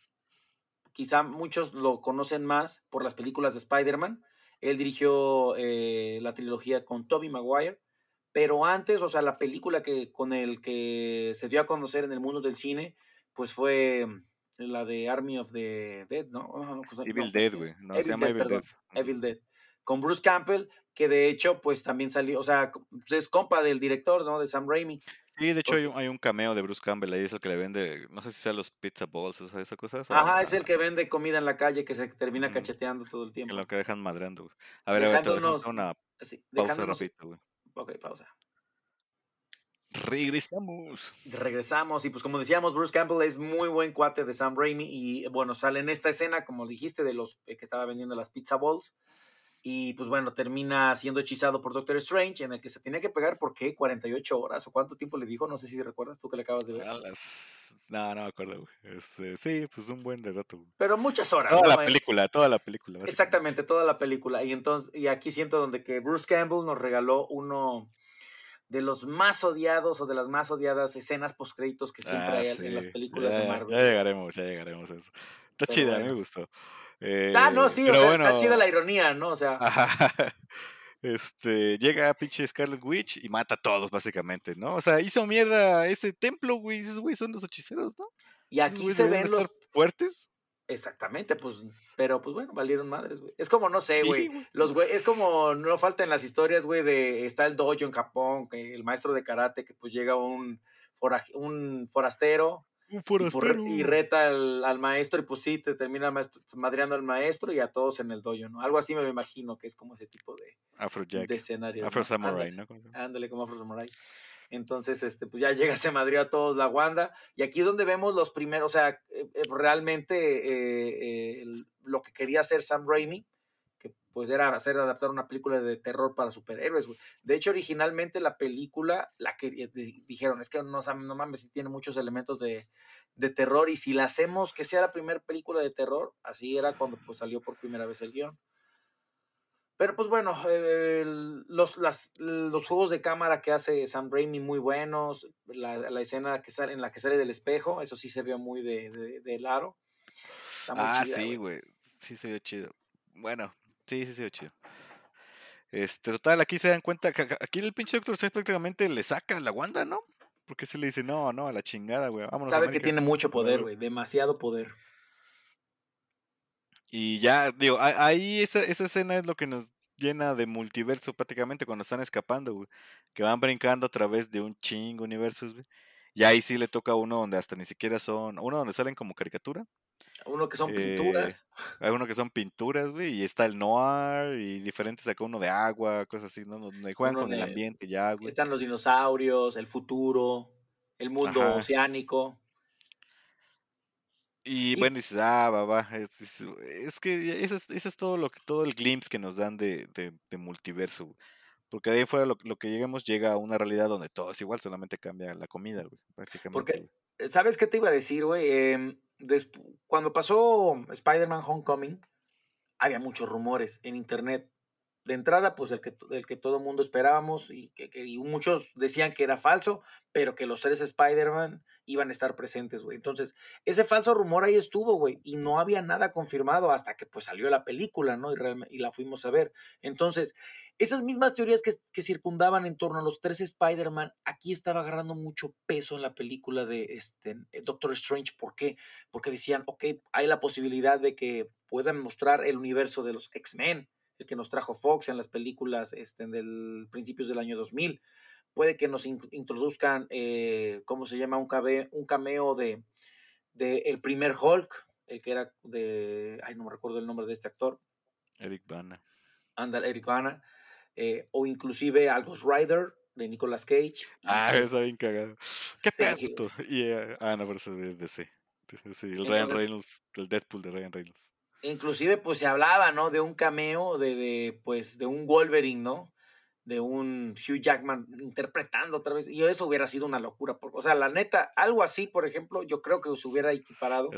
quizá muchos lo conocen más por las películas de Spider-Man. Él dirigió eh, la trilogía con Tobey Maguire, pero antes, o sea, la película que con el que se dio a conocer en el mundo del cine, pues fue la de Army of the Dead, ¿no? Evil Dead, güey. No, se llama Dead, Evil perdón, Dead. Evil Dead, con Bruce Campbell, que de hecho, pues también salió, o sea, pues, es compa del director, ¿no? De Sam Raimi. Sí, de hecho hay un, hay un cameo de Bruce Campbell ahí, es el que le vende, no sé si sea los pizza balls, esas, esas cosas. o Ajá, es el que vende comida en la calle que se termina cacheteando todo el tiempo. lo que dejan madrando, güey. A ver, a ver, Dejándonos, una pausa dejándonos, rapidito, güey. ok, pausa. Regresamos. Regresamos y pues como decíamos, Bruce Campbell es muy buen cuate de Sam Raimi y bueno, sale en esta escena, como dijiste, de los eh, que estaba vendiendo las pizza balls y pues bueno, termina siendo hechizado por Doctor Strange en el que se tenía que pegar por qué, 48 horas o cuánto tiempo le dijo, no sé si recuerdas tú que le acabas de ver, las... No, no me acuerdo, güey. Este, sí, pues un buen de dato, güey. pero muchas horas, Toda ¿no? la Eh, película, toda la película. Exactamente, toda la película. Y entonces, y aquí siento donde que Bruce Campbell nos regaló uno de los más odiados o de las más odiadas escenas post créditos que siempre Ah, hay en las películas Ya, de ya Marvel. llegaremos, ya llegaremos a eso. Está Pero chida, me bueno. Gustó. Ah, no, Eh, sí, o sea, bueno, está chida la ironía, ¿no? O sea, ajá, este, llega pinche Scarlet Witch y mata a todos, básicamente, ¿no? O sea, hizo mierda ese templo, güey. Esos güey son los hechiceros, ¿no? y aquí se ven los. fuertes. Exactamente, pues, pero pues bueno, valieron madres, güey. Es como, no sé, güey. Los güey, es como, no falta en las historias, güey, de está el dojo en Japón, el maestro de karate, que pues llega un, un forastero Un forastero. y reta al, al maestro y pues sí, te termina madreando al maestro y a todos en el dojo, ¿no? Algo así me imagino que es como ese tipo de, Afrojack. de escenarios. Afro ¿no? Samurai, Ándale, ¿no? Ándale, como Afro Samurai. Entonces, este, pues ya llega, se madrió a todos la Wanda. Y aquí es donde vemos los primeros, o sea, eh, eh, realmente eh, eh, lo que quería hacer Sam Raimi, pues era hacer adaptar una película de terror para superhéroes, güey. De hecho, originalmente la película, la que di- dijeron, es que no, no mames, sí tiene muchos elementos de, de terror y si la hacemos que sea la primera película de terror, así era cuando pues salió por primera vez el guion. Pero pues bueno, eh, los, las- los juegos de cámara que hace Sam Raimi muy buenos, la, la escena que sale, en la que sale del espejo, eso sí se vio muy de, de, del aro. Está muy Ah, chida, sí, güey. Sí, se ve chido. Bueno, Sí, sí, sí, chido. Este, total, aquí se dan cuenta que aquí el pinche Doctor Strange prácticamente le saca la Wanda, ¿no? Porque se le dice, no, no, a la chingada, güey. Vámonos Sabe que tiene mucho poder, güey. Demasiado poder. Y ya, digo, ahí esa, esa escena es lo que nos llena de multiverso prácticamente cuando están escapando, güey. Que van brincando a través de un chingo universos, güey. Y ahí sí le toca a uno donde hasta ni siquiera son, uno donde salen como caricatura. Uno que son pinturas. Eh, hay uno que son pinturas, güey, y está el noir y diferentes acá uno de agua, cosas así, ¿no? Donde juegan con el ambiente ya, güey. Están los dinosaurios, el futuro, el mundo oceánico. Y, bueno, dices, ah, va, va. Es, que eso es, todo lo que, todo el glimpse que nos dan de, de, multiverso. Porque de ahí fuera lo, que lleguemos llega a una realidad donde todo es igual, solamente cambia la comida, güey, prácticamente. Porque, eh, ¿sabes qué te iba a decir, güey? Cuando pasó Spider-Man Homecoming, había muchos rumores en internet. De entrada, pues el que, el que todo el mundo esperábamos y que, y muchos decían que era falso, pero que los tres Spider-Man iban a estar presentes, güey. Entonces, ese falso rumor ahí estuvo, güey, y no había nada confirmado hasta que pues salió la película, ¿no? Y, y la fuimos a ver. Entonces, esas mismas teorías que, circundaban en torno a los tres Spider-Man, aquí estaba agarrando mucho peso en la película de este, Doctor Strange. ¿Por qué? Porque decían, ok, hay la posibilidad de que puedan mostrar el universo de los X-Men, el que nos trajo Fox en las películas este, del principios del año 2000 puede que nos introduzcan, eh, ¿cómo se llama? Un, un cameo de, de, el primer Hulk, el que era de, ay, no me recuerdo el nombre de este actor. Eric Bana. Anda, Eric Bana. Eh, o inclusive al Ghost Rider de Nicolas Cage. Ah, está bien cagado. Qué pedo. Y, eh, ah, no, pero eso es de Sí, el Ryan Reynolds, el Deadpool de Ryan Reynolds. Inclusive, pues se hablaba, ¿no? De un cameo de, de pues, de un Wolverine, ¿no? De un Hugh Jackman interpretando otra vez. Y eso hubiera sido una locura. O sea, la neta, algo así, por ejemplo, yo creo que se hubiera equiparado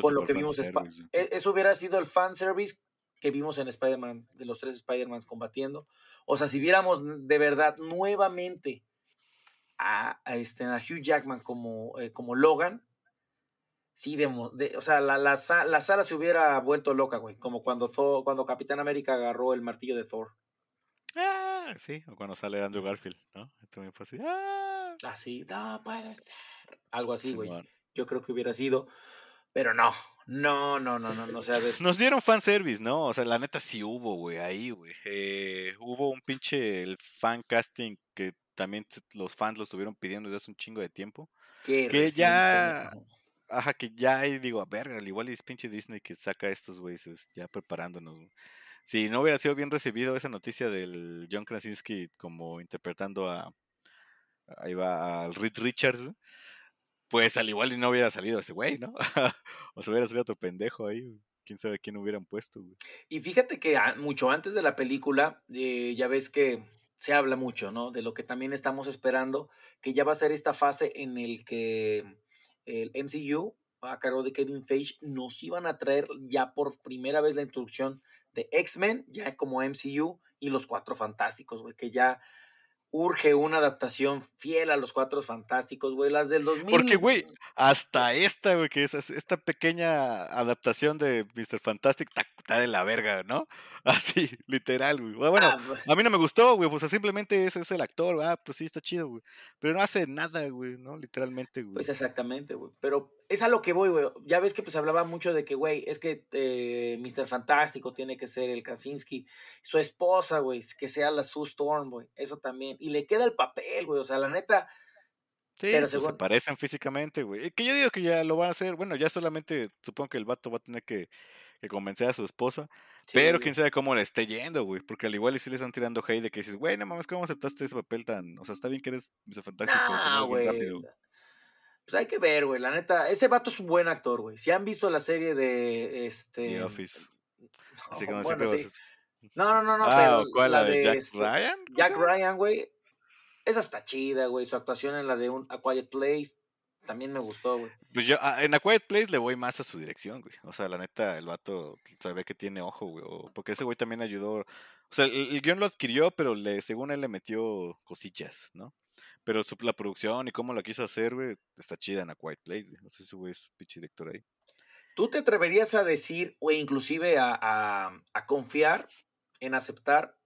con lo que vimos. E, eso hubiera sido el fanservice que vimos en Spider-Man, de los tres Spider-Mans combatiendo. O sea, si viéramos de verdad nuevamente a, este, a Hugh Jackman como, eh, como Logan, sí, de, o sea, la, la, la, sala se hubiera vuelto loca, güey. Como cuando, cuando Capitán América agarró el martillo de Thor. Ah, sí, o cuando sale Andrew Garfield, ¿no? También fue así. ¡Ah! Así, no puede ser. Algo así, güey. Yo creo que hubiera sido. Pero no, no, no, no, no, no. sea, Nos dieron fanservice, ¿no? O sea, la neta sí hubo, güey, ahí, güey. Eh, hubo un pinche el fan casting que también los fans lo estuvieron pidiendo desde hace un chingo de tiempo. que ya. Ajá, que ya ahí digo, a ver, al igual es pinche Disney que saca estos güeyes ya preparándonos si no hubiera sido bien recibido esa noticia del John Krasinski como interpretando a ahí va al Reed Richards, pues al igual y no hubiera salido ese güey, ¿no? o se hubiera salido otro pendejo ahí, quién sabe quién hubieran puesto, güey. Y fíjate que mucho antes de la película, eh, ya ves que se habla mucho, ¿no? De lo que también estamos esperando, que ya va a ser esta fase en el que el MCU, a cargo de Kevin Feige, nos iban a traer ya por primera vez la introducción de X-Men, ya como MCU, y los Cuatro Fantásticos, güey, que ya urge una adaptación fiel a los Cuatro Fantásticos, güey, las del 2000. Porque, güey, hasta esta, güey, que es esta pequeña adaptación de Mr. Fantastic está de la verga, ¿no? Así, literal, güey. Bueno, ah, a mí no me gustó, güey, pues simplemente ese es el actor, ah, pues sí, está chido, güey. Pero no hace nada, güey, ¿no? Literalmente, güey. Pues exactamente, güey. Pero es a lo que voy, güey. Ya ves que pues hablaba mucho de que, güey, es que eh, Mr. Fantástico tiene que ser el Kaczynski. Su esposa, güey, que sea la Sue Storm, güey. Eso también. Y le queda el papel, güey. O sea, la neta. Sí, pues se parecen físicamente, güey. Que yo digo que ya lo van a hacer. Bueno, ya solamente supongo que el vato va a tener que, convencer a su esposa. pero quién sabe cómo le esté yendo, güey. Porque al igual y si le están tirando hate de que dices, güey, no mames, ¿cómo aceptaste ese papel tan. O sea, está bien que eres Mr. Fantástico, no, güey. Pues hay que ver, güey. La neta, ese vato es un buen actor, güey. Si han visto la serie de este. The Office. Así que no, no, no, no, ah, ¿Cuál? ¿La, de, Jack este, Ryan? Jack Ryan, güey. Esa está chida, güey. Su actuación en la de un A Quiet Place también me gustó, güey. Pues yo ah, en A Quiet Place le voy más a su dirección, güey. O sea, la neta, el vato sabe que tiene ojo, güey. Porque ese güey también ayudó. O sea, el, el guion lo adquirió, pero le, según él le metió cosillas, ¿no? Pero la producción y cómo la quiso hacer, güey, está chida en A Quiet Place, güey. No sé si güey es pinche director ahí. ¿Tú te atreverías a decir, o inclusive a, a, confiar en aceptar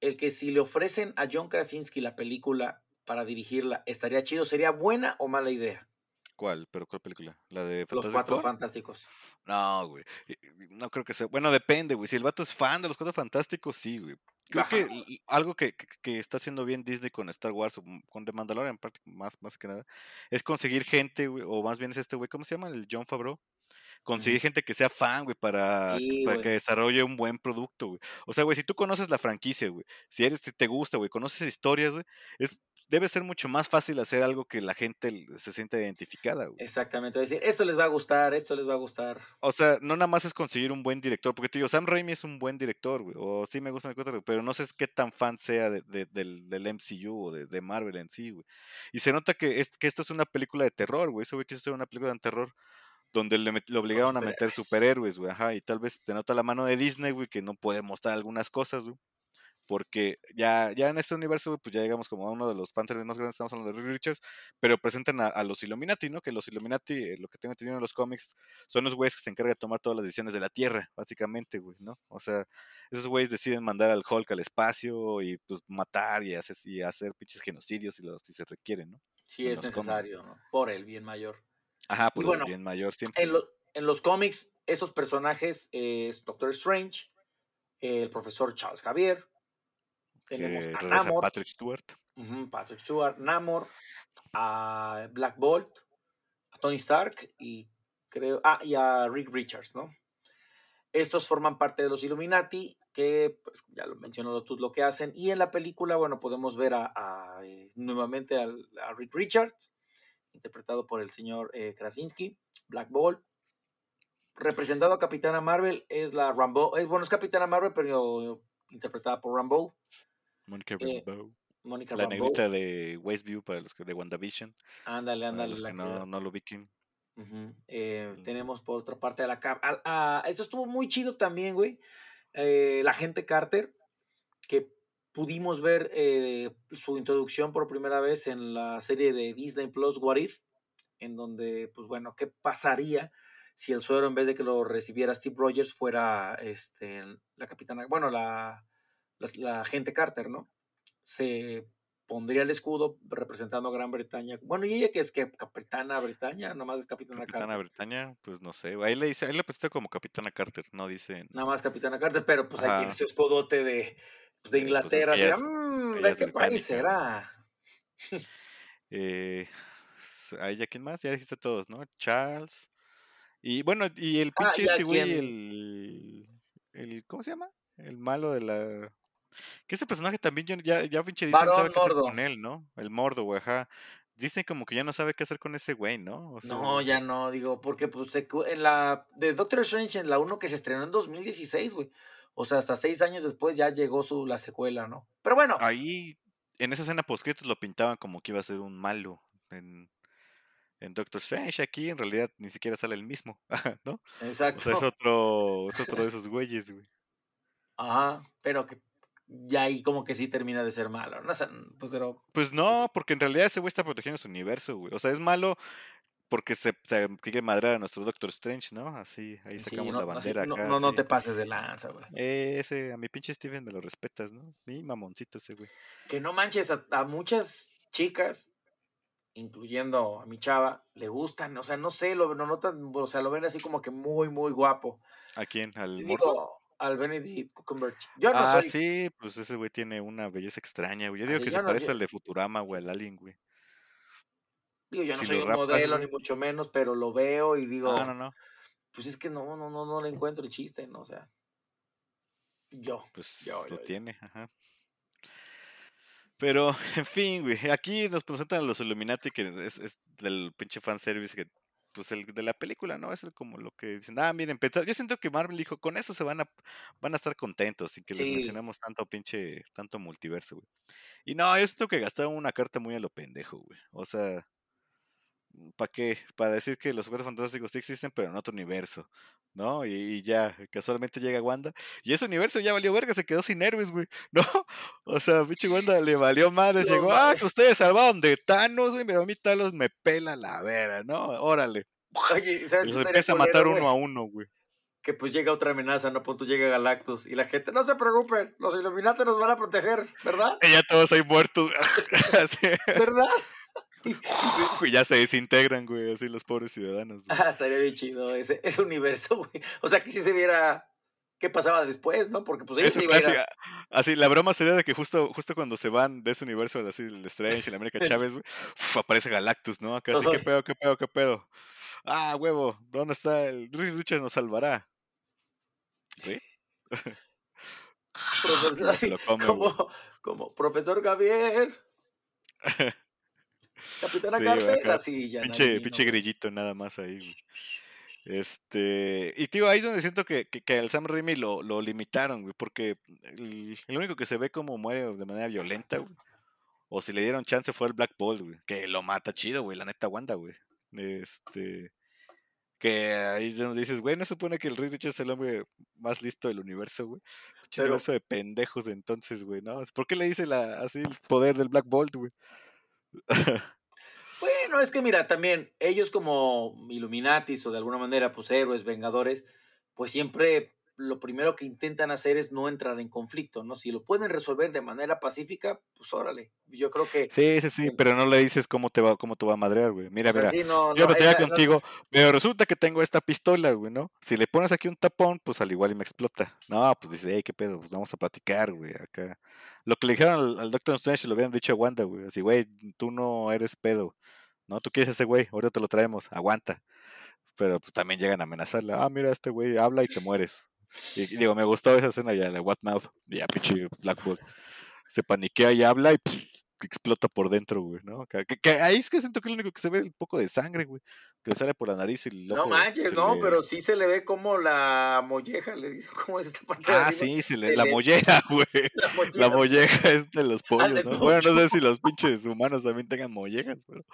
el que si le ofrecen a John Krasinski la película para dirigirla, estaría chido, sería buena o mala idea. ¿Cuál? ¿Pero cuál película? ¿La de Los Cuatro Fantásticos. No, güey. No creo que sea. Bueno, depende, güey. Si el vato es fan de los Cuatro Fantásticos, sí, güey. Creo que algo que, que, está haciendo bien Disney con Star Wars o con The Mandalorian, más, más que nada, es conseguir gente, güey, o más bien es este güey, ¿cómo se llama? El John Favreau conseguir gente que sea fan, güey, para, para que desarrolle un buen producto, güey. O sea, güey, si tú conoces la franquicia, güey, si eres, si te gusta, güey, conoces historias, güey, es debe ser mucho más fácil hacer algo que la gente se sienta identificada, güey. Exactamente, decir, esto les va a gustar, esto les va a gustar. O sea, no nada más es conseguir un buen director, porque te digo, Sam Raimi es un buen director, güey, o sí me gusta el pero no sé qué tan fan sea del, del, MCU o de, Marvel en sí, güey. Y se nota que, es, que esto es una película de terror, güey, ese güey quiso hacer una película de terror donde le, obligaron a meter superhéroes, güey, ajá, y tal vez te nota la mano de Disney, güey, que no puede mostrar algunas cosas, güey, porque ya, ya en este universo, pues ya llegamos como a uno de los fans más grandes, estamos hablando de Rick Richards, pero presentan a, los Illuminati, ¿no? Que los Illuminati, eh, lo que tengo entendido en los cómics, son los güeyes que se encargan de tomar todas las decisiones de la Tierra, básicamente, güey, ¿no? O sea, esos güeyes deciden mandar al Hulk al espacio y pues matar y hacer, y hacer pinches genocidios si, los, si se requieren, ¿no? Sí, es necesario, ¿no? Por el bien mayor. Ajá, por el bien mayor siempre. En, los cómics, esos personajes es Doctor Strange, el profesor Charles Javier, tenemos a Namor, Patrick Stewart. Patrick Stewart, Namor, a Black Bolt, a Tony Stark y creo, ah, y a Rick Richards, ¿no? Estos forman parte de los Illuminati, que pues, ya lo mencionó tú lo que hacen. Y en la película, bueno, podemos ver a, eh, nuevamente a Rick Richards, interpretado por el señor eh, Krasinski, Black Bolt. Representado a Capitana Marvel es la Rambo, es, bueno, es Capitana Marvel, pero interpretada por Rambo. Mónica eh, Rambeau. la negrita de Westview para los que de WandaVision. Ándale, ándale. Para los que no, no, lo viquen. Eh, tenemos por otra parte a la a, esto estuvo muy chido también, güey. Eh, la gente Carter, que pudimos ver su introducción por primera vez en la serie de Disney Plus What If, en donde, pues bueno, ¿qué pasaría si el suero en vez de que lo recibiera Steve Rogers fuera este, la capitana, bueno, la, la, gente Carter, ¿no? Se pondría el escudo representando a Gran Bretaña. Bueno, ¿y ella que es que Capitana Bretaña? Nomás es Capitana, Capitana Bretaña, pues no sé. Ahí le dice, ahí le presenta como Capitana Carter, no dice. Nada más Capitana Carter, pero pues ahí tiene ese escudote de, pues, de pues, Inglaterra. Mm, ¿De qué país será? eh, ahí ya quién más, ya dijiste todos, ¿no? Charles. Y bueno, y el ah, pinche este güey, el, el. ¿Cómo se llama? El malo de la. Que ese personaje también ya, ya pinche Disney no sabe qué hacer con él, ¿no? El mordo, güey, ajá. Disney como que ya no sabe qué hacer con ese güey, ¿no? no, ya no, digo, porque pues en la de Doctor Strange, en la 1 que se estrenó en 2016, güey. O sea, hasta seis años después ya llegó su la secuela, ¿no? Pero bueno. Ahí, en esa escena poscritos lo pintaban como que iba a ser un malo en, en Doctor Strange. Aquí en realidad ni siquiera sale el mismo, ¿no? Exacto. O sea, es otro, es otro de esos güeyes, güey. Ajá, pero que ya ahí como que sí termina de ser malo. No, pues, pero... pues no, porque en realidad ese güey está protegiendo su universo, güey. O sea, es malo porque se, quiere madrear a nuestro Doctor Strange, ¿no? Así, ahí sacamos la bandera acá. No, no te pases de lanza, güey. ese, a mi pinche Steven me lo respetas, ¿no? Mi mamoncito ese, güey. Que no manches, a, a, muchas chicas, incluyendo a mi chava, le gustan, o sea, no sé, lo, no notan, o sea, lo ven así como que muy, muy guapo. ¿A quién? ¿Al morto? Al Benedict Cumberbatch. Yo no ah, sí, pues ese güey tiene una belleza extraña, güey. Yo digo que se parece al de Futurama, güey, al Alien, güey. Digo, yo no soy un modelo, ni mucho menos, pero lo veo y digo. No, no, no. Pues es que no, no, no, no le encuentro el chiste, ¿no? O sea. Yo. Pues lo tiene, ajá. Pero, en fin, güey. Aquí nos presentan a los Illuminati, que es, es del pinche fanservice que pues el de la película, ¿no? Es como lo que dicen, ah, miren, pensar, yo siento que Marvel dijo, con eso se van a, van a estar contentos sin que les mencionemos tanto pinche, tanto multiverso, güey. Y no, yo siento que gastaron una carta muy a lo pendejo, güey. O sea, ¿para qué? Para decir que los cuatro fantásticos sí existen, pero en otro universo, ¿no? Y, ya, casualmente llega Wanda. Y ese universo ya valió verga, se quedó sin héroes, güey, ¿no? O sea, pinche Wanda le valió madre, llegó, ah, que ustedes salvaron de Thanos, güey, pero a mí Thanos me pela la vera, ¿no? Órale. Oye, ¿sabes? Y los empieza a matar uno a uno, güey. que pues llega otra amenaza, ¿no? Punto llega Galactus y la gente, no se preocupen, los Illuminati nos van a proteger, ¿verdad? Y ya todos ahí muertos. ¿Verdad? y ya se desintegran, güey, así los pobres ciudadanos. Ah, estaría bien chido ese, ese universo, güey. O sea, que si se viera qué pasaba después, ¿no? Porque pues Eso Así, la broma sería de que justo, justo cuando se van de ese universo, así el Strange y la América Chávez, güey, aparece Galactus, ¿no? Acá así, ¿qué pedo, qué pedo, qué pedo? Ah, huevo, ¿dónde está el Rick Richards nos salvará? ¿Sí? Profesor, como, como, profesor Javier. Capitana Carter, así ya. Pinche, pinche grillito nada más ahí, güey. Este, y tío, ahí es donde siento que, que, al Sam Raimi lo, lo limitaron, güey, porque el, único que se ve como muere de manera violenta, güey, o si le dieron chance fue el Black Bolt, güey, que lo mata chido, güey, la neta Wanda, güey. Este, que ahí donde dices, güey, no se supone que el Rick Richards es el hombre más listo del universo, güey. Pero... universo de pendejos entonces, güey, ¿no? ¿Por qué le dice la, así el poder del Black Bolt, güey? Bueno, es que mira, también ellos como Illuminatis o de alguna manera, pues héroes, vengadores, pues siempre lo primero que intentan hacer es no entrar en conflicto, ¿no? Si lo pueden resolver de manera pacífica, pues órale. Yo creo que. Sí, sí, sí, pero no le dices cómo te va, cómo te va a madrear, güey. Mira, mira. yo me tenía contigo, pero resulta que tengo esta pistola, güey, ¿no? Si le pones aquí un tapón, pues al igual y me explota. No, pues dice, hey, qué pedo, pues vamos a platicar, güey, acá. Lo que le dijeron al, al Doctor Strange lo hubieran dicho a Wanda, güey. Así, güey, tú no eres pedo. No, tú quieres ese güey, ahorita te lo traemos, aguanta. Pero pues también llegan a amenazarle. Ah, mira, este güey habla y te mueres. Y, digo, me gustó esa escena ya, la What Mouth, ya pinche Blackboard. Se paniquea y habla y explota por dentro, güey, ¿no? Que, ahí es que siento que es lo único que se ve un poco de sangre, güey. Que le sale por la nariz y el No manches, no, pero sí se le ve como la molleja, le dice, ¿cómo es esta parte? Ah, sí, se le, la mollera, güey. La, molleja es de los pollos, ¿no? Bueno, no sé si los pinches humanos también tengan mollejas, pero,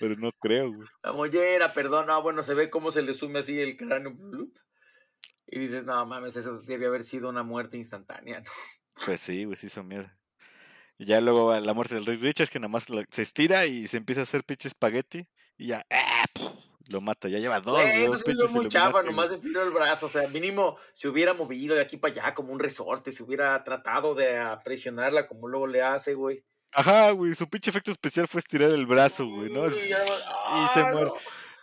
pero no creo, güey. La mollera, perdón, no, bueno, se ve cómo se le sume así el cráneo. Y dices, no mames, eso debe haber sido una muerte instantánea, ¿no? Pues sí, güey, sí hizo miedo. Y ya luego la muerte del Rick Richards, que nada más se estira y se empieza a hacer pinche espagueti. Y ya, ¡ah! lo mata. Ya lleva dos. eso es muy chafa, nomás estiró el brazo. O sea, mínimo se hubiera movido de aquí para allá como un resorte. Se hubiera tratado de presionarla como luego le hace, güey. Ajá, güey. Su pinche efecto especial fue estirar el brazo, güey, ¿no? y se ah, muere.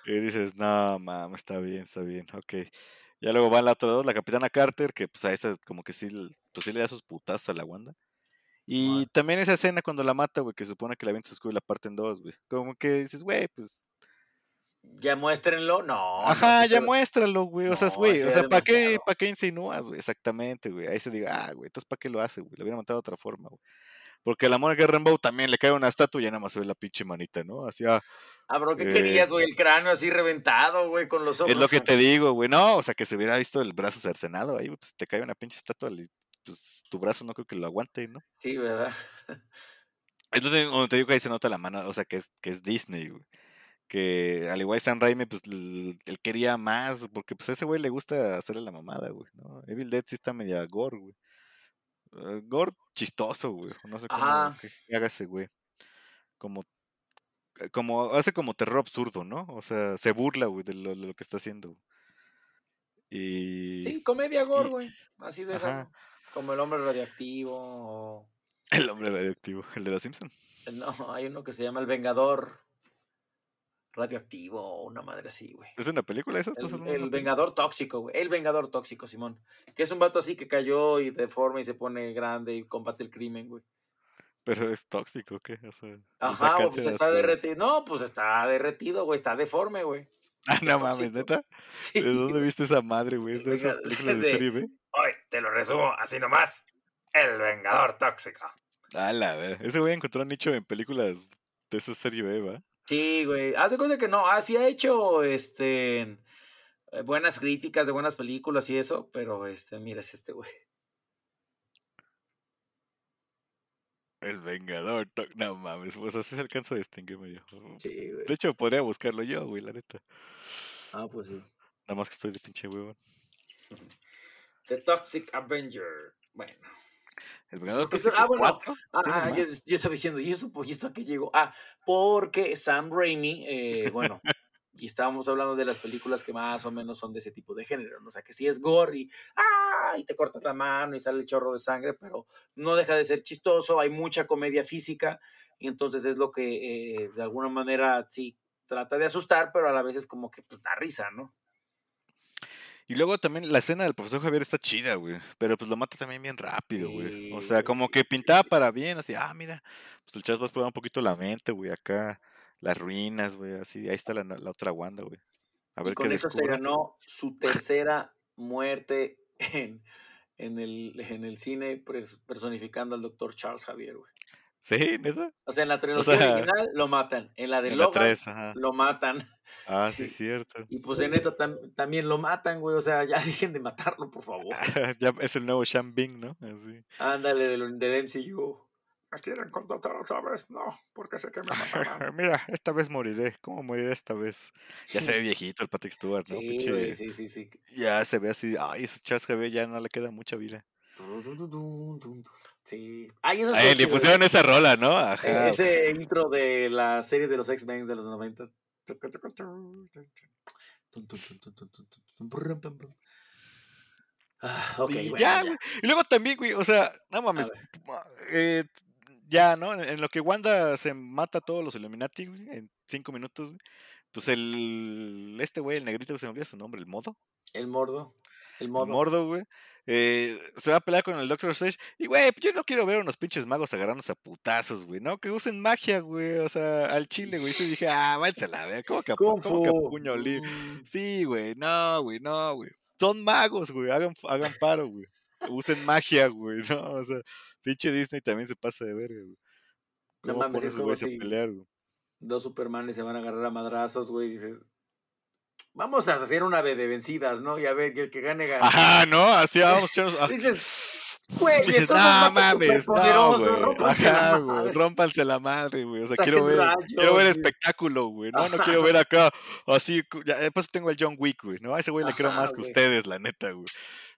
Y dices, no, mames, está bien, está bien. Ok. Ya luego van la otra dos, la capitana Carter, que pues a esa como que sí, pues sí le da sus putazos a la Wanda. Y también esa escena cuando la mata, güey, que supone que la avienta su escudo y la parte en dos, güey. Como que dices, güey, pues. Ya muéstrenlo, no. Ajá, ya muéstralo, güey. o sea, güey, o sea, ¿para qué, ¿para qué insinúas, güey? Exactamente, güey. Ahí se diga, ah, güey, entonces ¿para qué lo hace, güey? Lo hubiera matado de otra forma, güey. Porque a la Mónica Rainbow también le cae una estatua y ya nada más se ve la pinche manita, ¿no? Así, ah, ah bro, ¿qué querías, güey? El cráneo así reventado, güey, con los ojos. Es lo que te digo, güey. No, o sea, que se hubiera visto el brazo cercenado ahí, pues te cae una pinche estatua, pues tu brazo no creo que lo aguante, ¿no? Sí, ¿verdad? Entonces, donde te digo que ahí se nota la mano, o sea, que es, que es Disney, güey. Que al igual San Raimi, pues él quería más, porque pues a ese güey le gusta hacerle la mamada, güey, ¿no? Evil Dead sí está media gore, güey. Uh, gore chistoso, güey. No sé cómo haga ese güey. Como, eh, como, hace como terror absurdo, ¿no? O sea, se burla, güey, de lo, que está haciendo. Y... Sí, comedia gore, güey. Así de como el hombre radioactivo. El hombre radioactivo, el de los Simpson. No, hay uno que se llama El Vengador radioactivo o una madre así, güey. ¿Es una película esa? El, el Vengador tóxico, güey. El Vengador tóxico, Simón. Que es un vato así que cayó y deforma y se pone grande y combate el crimen, güey. Pero es tóxico, ¿qué? O sea, Ajá, pues está derretido. No, pues está derretido, güey. Está deforme, güey. Ah, no mames, neta. Sí. ¿De dónde viste esa madre, güey? ¿Es de esas películas de, serie B? Hoy te lo resumo así nomás. El Vengador Tóxico. A la ver. Ese güey encontró nicho en películas de esa serie B, ¿va? Sí, güey. Haz de cuenta que no. Así ha hecho este eh, buenas críticas de buenas películas y eso, pero este, mira, es este güey. El Vengador. No mames, pues así se alcanza a distinguir medio. Sí, güey. De hecho, podría buscarlo yo, güey, la neta. Ah, pues sí. Nada más que estoy de pinche huevón. The Toxic Avenger. Bueno. El Vengador Tóxico. Ah, bueno. Ah, ah yo, estaba diciendo, ¿y eso, ¿y esto a qué llegó? Ah, porque Sam Raimi, eh, bueno, y estábamos hablando de las películas que más o menos son de ese tipo de género, ¿no? o sea, que sí es gore y, ¡ah! y te cortas la mano y sale el chorro de sangre, pero no deja de ser chistoso, hay mucha comedia física y entonces es lo que eh, de alguna manera sí trata de asustar, pero a la vez es como que pues, da risa, ¿no? Y luego también la escena del profesor Javier está chida, güey. Pero pues lo mata también bien rápido, güey. O sea, como que pintaba para bien, así, ah, mira, pues el chas va a explorar un poquito la mente, güey, acá, las ruinas, güey, así, ahí está la, la otra Wanda, güey. A ver y con eso se ganó su tercera muerte en, en, el, en el cine personificando al doctor Charles Javier, güey. Sí, ¿neta? O sea, en la trilogía original lo matan, en la de Logan lo matan. Ah, sí, cierto. Y pues en esta también lo matan, güey. O sea, ya dejen de matarlo, por favor. ya es el nuevo Shambing, ¿no? Así. Ándale, del, del MCU. ¿Me quieren contratar otra vez? No, porque sé que me matarán. Mira, esta vez moriré. ¿Cómo moriré esta vez? Ya se ve viejito el Patrick Stewart, ¿no? Sí, sí, sí, sí. Ya se ve así. Ay, ese Charles GB ya no le queda mucha vida. Sí. Ay, le pusieron esa rola, ¿no? Ajá. Ese intro de la serie de los X-Men de los 90. Ah, okay, y ya. Y luego también, güey, o sea, no mames. Eh, ya, ¿no? En lo que Wanda se mata a todos los Illuminati, güey, en cinco minutos, güey. Pues el. Este güey, el negrito, se me olvida su nombre, el modo. El mordo. El mordo. El mordo, güey. Eh, se va a pelear con el Doctor Strange. Y, güey, yo no quiero ver unos pinches magos agarrándose a putazos, güey, ¿no? Que usen magia, güey, o sea, al chile, güey. Y dije, ah, váyanse a la ver, ¿cómo que, ¿cómo que puño libre? Mm. Sí, güey, no, güey, no, güey. Son magos, güey, hagan, hagan paro, güey. Usen magia, güey, ¿no? O sea, pinche Disney también se pasa de verga, güey. ¿Cómo no mames, eso, a pelear, güey? Dos Supermanes se van a agarrar a madrazos, güey, dices, vamos a hacer una de vencidas, ¿no? Y a ver, que el que gane gane. Ajá, ¿no? Así vamos, chavos. Dices, güey, dices, no mames, no, güey. Ajá, güey, rómpanse la madre, güey. O sea, quiero ver, quiero ver espectáculo, güey. No, no quiero ver acá así. Ya, después tengo el John Wick, güey. No, a ese güey le quiero más que ustedes, la neta, güey.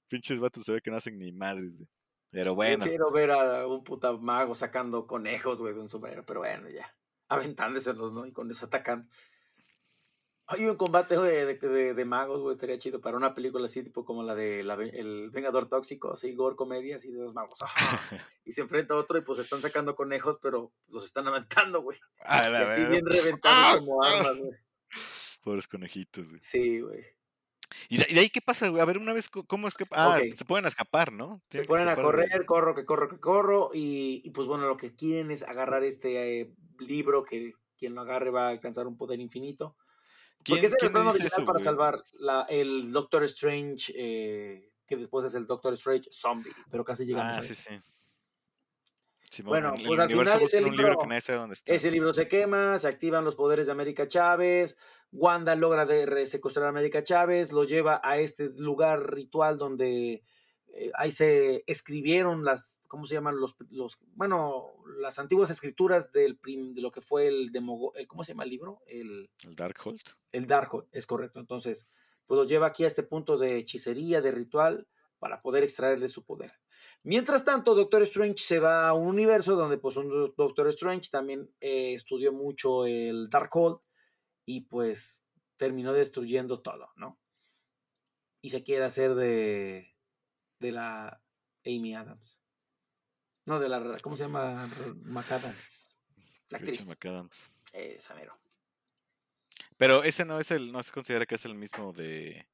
Pinches vatos se ve que no hacen ni madres, güey. Pero bueno. Yo quiero ver a un puta mago sacando conejos, güey, de un sombrero, pero bueno, ya. Aventándoselos, ¿no? Y con eso atacan. Hay un combate de, de, de, magos, güey, estaría chido para una película así, tipo como la de la, El Vengador Tóxico, así, gore comedia, así de los magos. y se enfrenta a otro y pues están sacando conejos, pero los están aventando, güey. A la y así bien reventados como armas, güey. Pobres conejitos, güey. Sí, güey. ¿Y de, ahí qué pasa, güey? A ver, una vez, ¿cómo es que...? Ah, se pueden escapar, ¿no? Se pueden a correr, corro, que corro, que corro, y, y, pues bueno, lo que quieren es agarrar este eh, libro que quien lo agarre va a alcanzar un poder infinito porque es el plan original para salvar la, el Doctor Strange, eh, que después es el Doctor Strange Zombie, pero casi llegamos ah, sí, sí. bueno, pues al final ese libro, ese libro se quema, se activan los poderes de América Chávez, Wanda logra de secuestrar a América Chávez, lo lleva a este lugar ritual donde eh, ahí se escribieron las ¿cómo se llaman los, los bueno, las antiguas escrituras del de lo que fue el, demo, el, ¿cómo se llama el libro? El, el Darkhold. El Darkhold, es correcto. Entonces, pues lo lleva aquí a este punto de hechicería, de ritual, para poder extraerle su poder. Mientras tanto, Doctor Strange se va a un universo donde pues un Doctor Strange también eh, estudió mucho el Darkhold y pues terminó destruyendo todo, ¿no? Y se quiere hacer de, de la Amy Adams. No, de la. ¿Cómo se llama? McAdams. La actriz. McAdams. Esa mero. Pero ese no es el. No se considera que es el mismo de.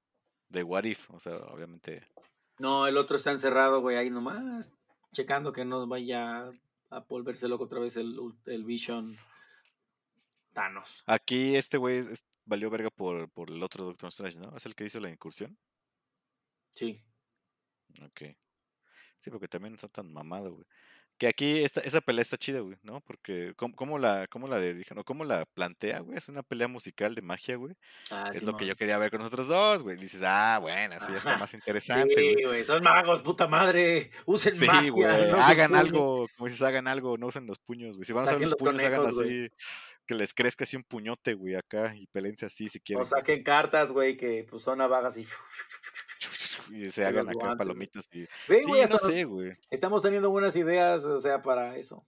De What If. O sea, obviamente. No, el otro está encerrado, güey, ahí nomás. Checando que no vaya a volverse loco otra vez el, el Vision Thanos. Aquí este güey valió verga por, por el otro Doctor Strange, ¿no? ¿Es el que hizo la incursión? Sí. Ok. Sí, porque también está tan mamado, güey. Que aquí esta, esa pelea está chida, güey, ¿no? Porque cómo, la, cómo la dirigen o cómo la plantea, güey. Es una pelea musical de magia, güey. Ah, es lo que yo quería ver con nosotros dos, güey. Dices, ah, bueno, así ya está más interesante, sí, güey. Son magos, puta madre. Usen sí, magia. güey. hagan algo, como dices, hagan algo, no usen los puños, güey. Si van a usar los, puños, hagan así. Que les crezca así un puñote, güey, acá y pelense así si quieren. O saquen cartas, güey, que pues son navagas y y se hagan acá palomitas y... sí, no sé, güey. Estamos teniendo buenas ideas, o sea, para eso.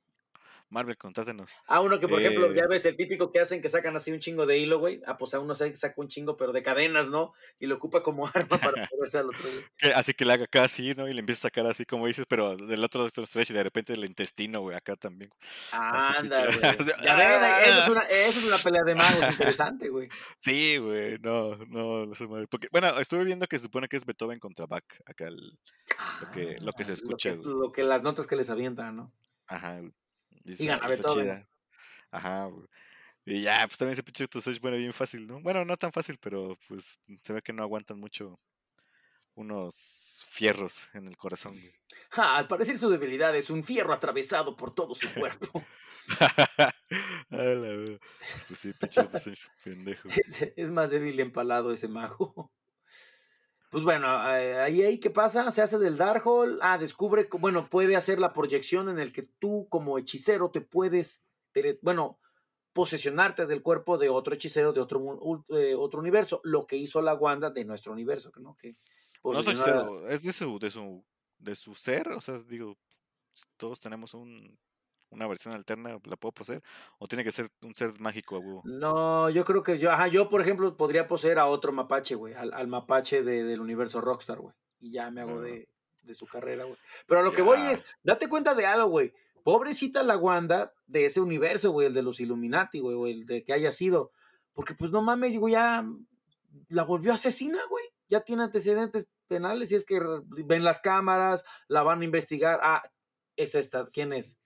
Marvel, contátenos. Ah, uno que, por ejemplo, Eh, ya ves el típico que hacen que sacan así un chingo de hilo, güey. Ah, pues a uno saca un chingo, pero de cadenas, ¿no? Y lo ocupa como arma para poderse al otro, güey. así que le haga acá así, ¿no? Y le empieza a sacar así como dices, pero del otro Doctor Strange y de repente el intestino, güey, acá también. Así, Anda, güey. Ya ven, eso es, ¡ah! una, eso es una pelea de magos interesante, güey. Sí, güey, no, no, no sé, madre. Porque, bueno, estuve viendo que se supone que es Beethoven contra Bach, acá el, Lo que- lo que se Ah, escucha, Lo que, lo que las notas que les avientan, ¿no? ajá, y Y gana Beethoven. Ajá. Y ya, pues también ese pinche Strange muere bien fácil, ¿no? Bueno, no tan fácil, pero pues se ve que no aguantan mucho unos fierros en el corazón. Ja, al parecer su debilidad es un fierro atravesado por todo su cuerpo. Pues sí, pinche pendejo. es, es más débil empalado ese mago. Pues bueno, eh, ahí, ahí, ¿qué pasa? Se hace del Darkhold. Ah, descubre, bueno, puede hacer la proyección en el que tú como hechicero te puedes, bueno, posesionarte del cuerpo de otro hechicero de otro, eh, otro universo. Lo que hizo la Wanda de nuestro universo, ¿no? Que No seguro, es de su, de su, de su ser, o sea, digo, todos tenemos un, una versión alterna, ¿la puedo poseer? ¿O tiene que ser un ser mágico a huevo? No, yo creo que yo, ajá, yo por ejemplo podría poseer a otro mapache, güey, al, al mapache de- del universo Rockstar, güey. Y ya me hago Ah. de, de su carrera, güey. Pero a lo que voy es, date cuenta de algo, güey. Pobrecita la Wanda de ese universo, güey, el de los Illuminati, güey, o el de que haya sido. Porque pues no mames, güey, ya la volvió asesina, güey. Ya tiene antecedentes penales y es que ven las cámaras, la van a investigar. Ah, es esta, ¿quién es?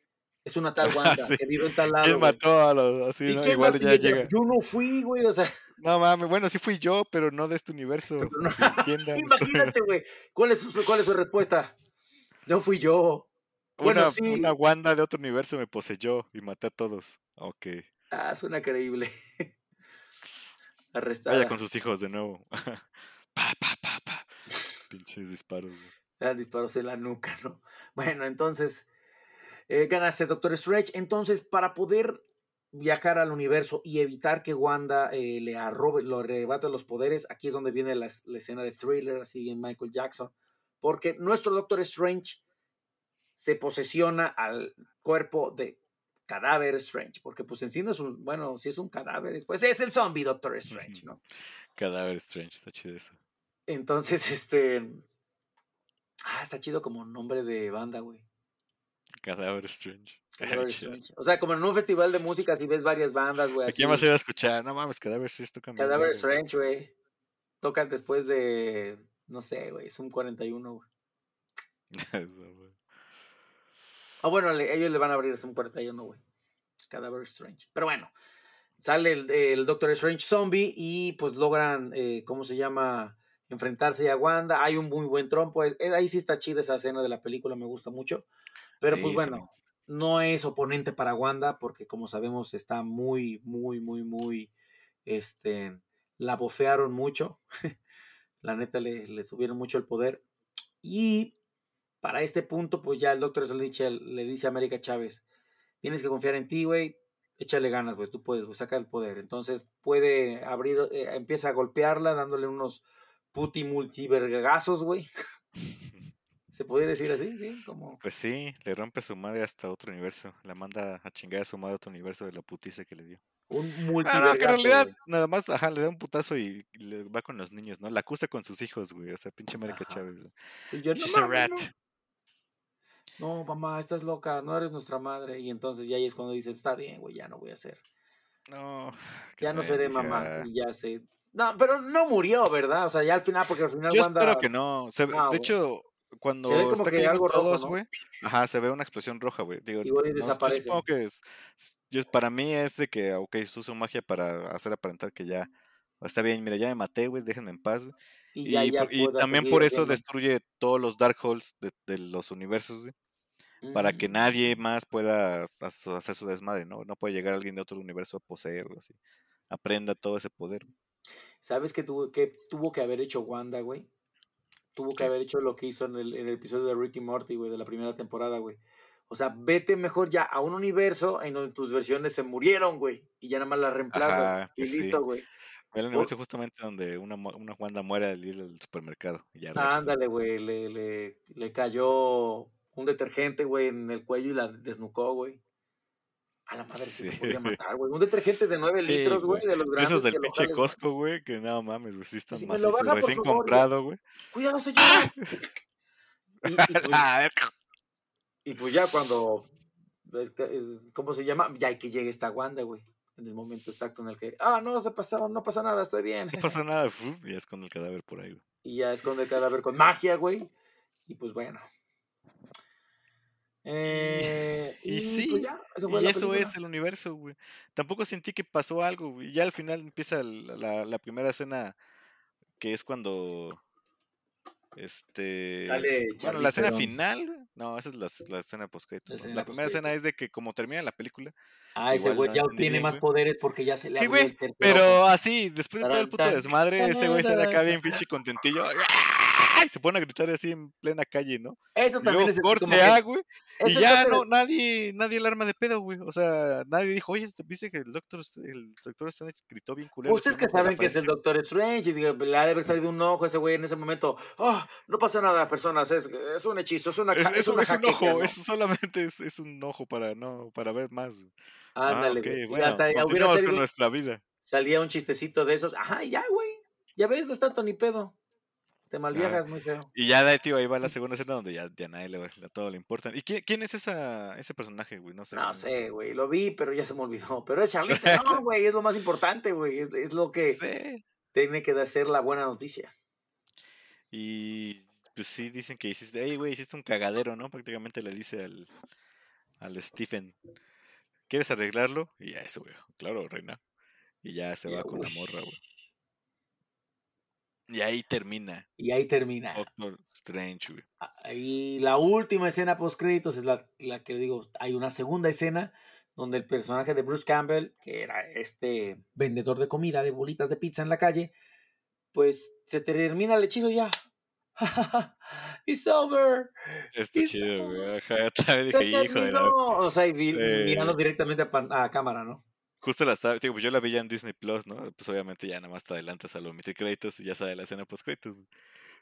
Es una tal Wanda Sí. que vive en tal lado. ¿Quién güey. mató a los así, ¿Y no? Igual mató? ya llega. Yo no fui, güey, o sea, No mames, bueno, sí fui yo, pero no de este universo. No- imagínate, güey. ¿Cuál es, su, ¿Cuál es su respuesta? No fui yo. Bueno, Una, sí. una Wanda de otro universo me poseyó y maté a todos. Ok. Ah, suena creíble. Arrestada. Vaya con sus hijos de nuevo. pa, pa, pa, pa. Pinches disparos. güey. Ah, disparos en la nuca, ¿no? Bueno, entonces eh, ganaste Doctor Strange. Entonces, para poder viajar al universo y evitar que Wanda eh, le arrobe, lo arrebate los poderes, aquí es donde viene la, la escena de thriller, así bien Michael Jackson, porque nuestro Doctor Strange se posesiona al cuerpo de cadáver Strange, porque pues en sí no es un, bueno, si es un cadáver, pues es el zombie Doctor Strange, ¿no? Cadáver Strange, está chido eso. Entonces, este... Ah, está chido como nombre de banda, güey. Cadáver Strange. O sea, como en un festival de música, si ves varias bandas, güey. ¿A quién más iba a escuchar? No mames, Cadáver Strange toca bien Cadáver. Strange, güey. Tocan después de, no sé, güey, es un 41, güey. Ah, bueno, le- ellos le van a abrir es un 41, güey. Cadáver Strange. Pero bueno, sale el, el Doctor Strange zombie y pues logran, eh, ¿cómo se llama? Enfrentarse a Wanda. Hay un muy buen trompo. ahí sí está chida esa escena de la película, me gusta mucho. Pero pues bueno, también. no es oponente para Wanda porque como sabemos está muy, muy, muy, muy, este, la bofearon mucho. la neta le, le subieron mucho el poder. Y para este punto, pues ya el doctor Strange le dice a América Chávez, tienes que confiar en ti, güey, échale ganas, güey, tú puedes, güey, saca el poder. Entonces puede abrir, eh, empieza a golpearla dándole unos puti multivergazos, güey. ¿Se podría decir así? Sí, como... Pues sí, le rompe su madre hasta otro universo. La manda a chingar a su madre a otro universo de la putiza que le dio. Un Ah, no, multivergazo. que en realidad nada más, ajá, le da un putazo y, y le va con los niños, ¿no? La acusa con sus hijos, güey. O sea, pinche América. Chávez. yo, no, She's a rat. no. no, mamá, estás loca, no eres nuestra madre. Y entonces ya ahí es cuando dice, está bien, güey, ya no voy a hacer. No, Ya no seré mamá. Y ya sé. No, pero no murió, ¿verdad? O sea, ya al final, porque al final Yo Wanda... espero que no. No, de hecho, cuando como está que algo todos, ¿no? güey, ajá, se ve una explosión roja, güey. Digo, Igual y no, yo desaparece. supongo que es, yo- para mí es de que, ok, uso magia para hacer aparentar que ya está bien, mira, ya me maté, güey, déjenme en paz, güey. Y, ya, también por eso destruye todos los Darkholds de, de los universos, güey, para que Mm. nadie más pueda hacer su desmadre, ¿no? No puede llegar alguien de otro universo a poseerlo, así. Aprenda todo ese poder. ¿Sabes qué tuvo, qué tuvo que haber hecho Wanda, güey? Tuvo que haber hecho lo que hizo en el, en el episodio de Ricky Morty, güey, de la primera temporada, güey. O sea, vete mejor ya a un universo en donde tus versiones se murieron, güey. Y ya nada más las reemplazas. Y pues sí. listo, güey. El universo justamente donde una, una Wanda muere al ir al supermercado. Y ya resto. Ándale, güey. Le, le, le cayó un detergente, güey, en el cuello y la desnucó, güey. A la madre sí. se podría matar, güey. Un detergente de 9 litros, güey, de los grandes. Esos del pinche Costco, güey, que no mames, güey, sí están más recién comprado, güey. Cuidado, señor. y, y, pues, y, pues, ya cuando, ¿cómo se llama? Ya hay que llegue esta Wanda, güey. En el momento exacto en el que, ah, no, se pasado, no pasa nada, estoy bien. No pasa nada, y ya esconde el cadáver por ahí, güey. Y ya esconde el cadáver con magia, güey. Y pues bueno, eh, y, sí, pues y eso es el universo, güey. Tampoco sentí que pasó algo, güey. Ya al final empieza la, la, primera escena, que es cuando. Este. Sale bueno, la escena final, no, esa es la, la escena post La, primera escena es de que, como termina la película. Ah, ese güey ya tiene más poderes porque ya se le abrió el Pero así, después de todo el puto desmadre, ese güey sale acá bien pinche contentillo. Y se pone a gritar así en plena calle, ¿no? Eso también es corte A, güey. Y ya no, nadie, nadie el arma de pedo, güey. O sea, nadie dijo, oye, viste que el doctor, el doctor Strange gritó bien culero. Ustedes que saben que es el doctor Strange, y digo, le ha de haber salido un ojo ese güey en ese momento. Oh, no pasa nada, personas, es, es un hechizo, es una Es, es, una es un ojo, eso solamente es, es, un ojo para no, para ver más. Ah, Ándale, ah, okay. bueno, hasta continuamos con nuestra vida. Salía un chistecito de esos. Ajá, ya, güey. Ya ves, no está tanto ni pedo. Te malviajas muy feo. Y ya de tío, ahí va la segunda escena donde ya, ya nadie le, a todo le importa. ¿Y quién, quién es esa, ese personaje, güey? No sé. No sé, güey. Lo vi, pero ya se me olvidó. Pero es Charlize no, güey. Es lo más importante, güey. Es, es, lo que tiene que ser la buena noticia. Y pues sí, dicen que hiciste, hey, güey, hiciste un cagadero, ¿no? Prácticamente le dice al, al Stephen, ¿quieres arreglarlo? Y ya eso, güey. Claro, reina. Y ya se va con la morra, güey. Y ahí termina. Y ahí termina. Doctor Strange, Y la última escena post créditos es la, la que digo, hay una segunda escena donde el personaje de Bruce Campbell, que era este vendedor de comida, de bolitas de pizza en la calle, pues se termina el hechizo ya. It's over. Está chido, güey. dije, hijo de la... O sea, mirando directamente a, a cámara, ¿no? Justo la estaba, digo, pues yo la vi ya en Disney Plus, ¿no? Pues obviamente ya nada más te adelantas a lo omitir créditos y ya sale la escena post créditos.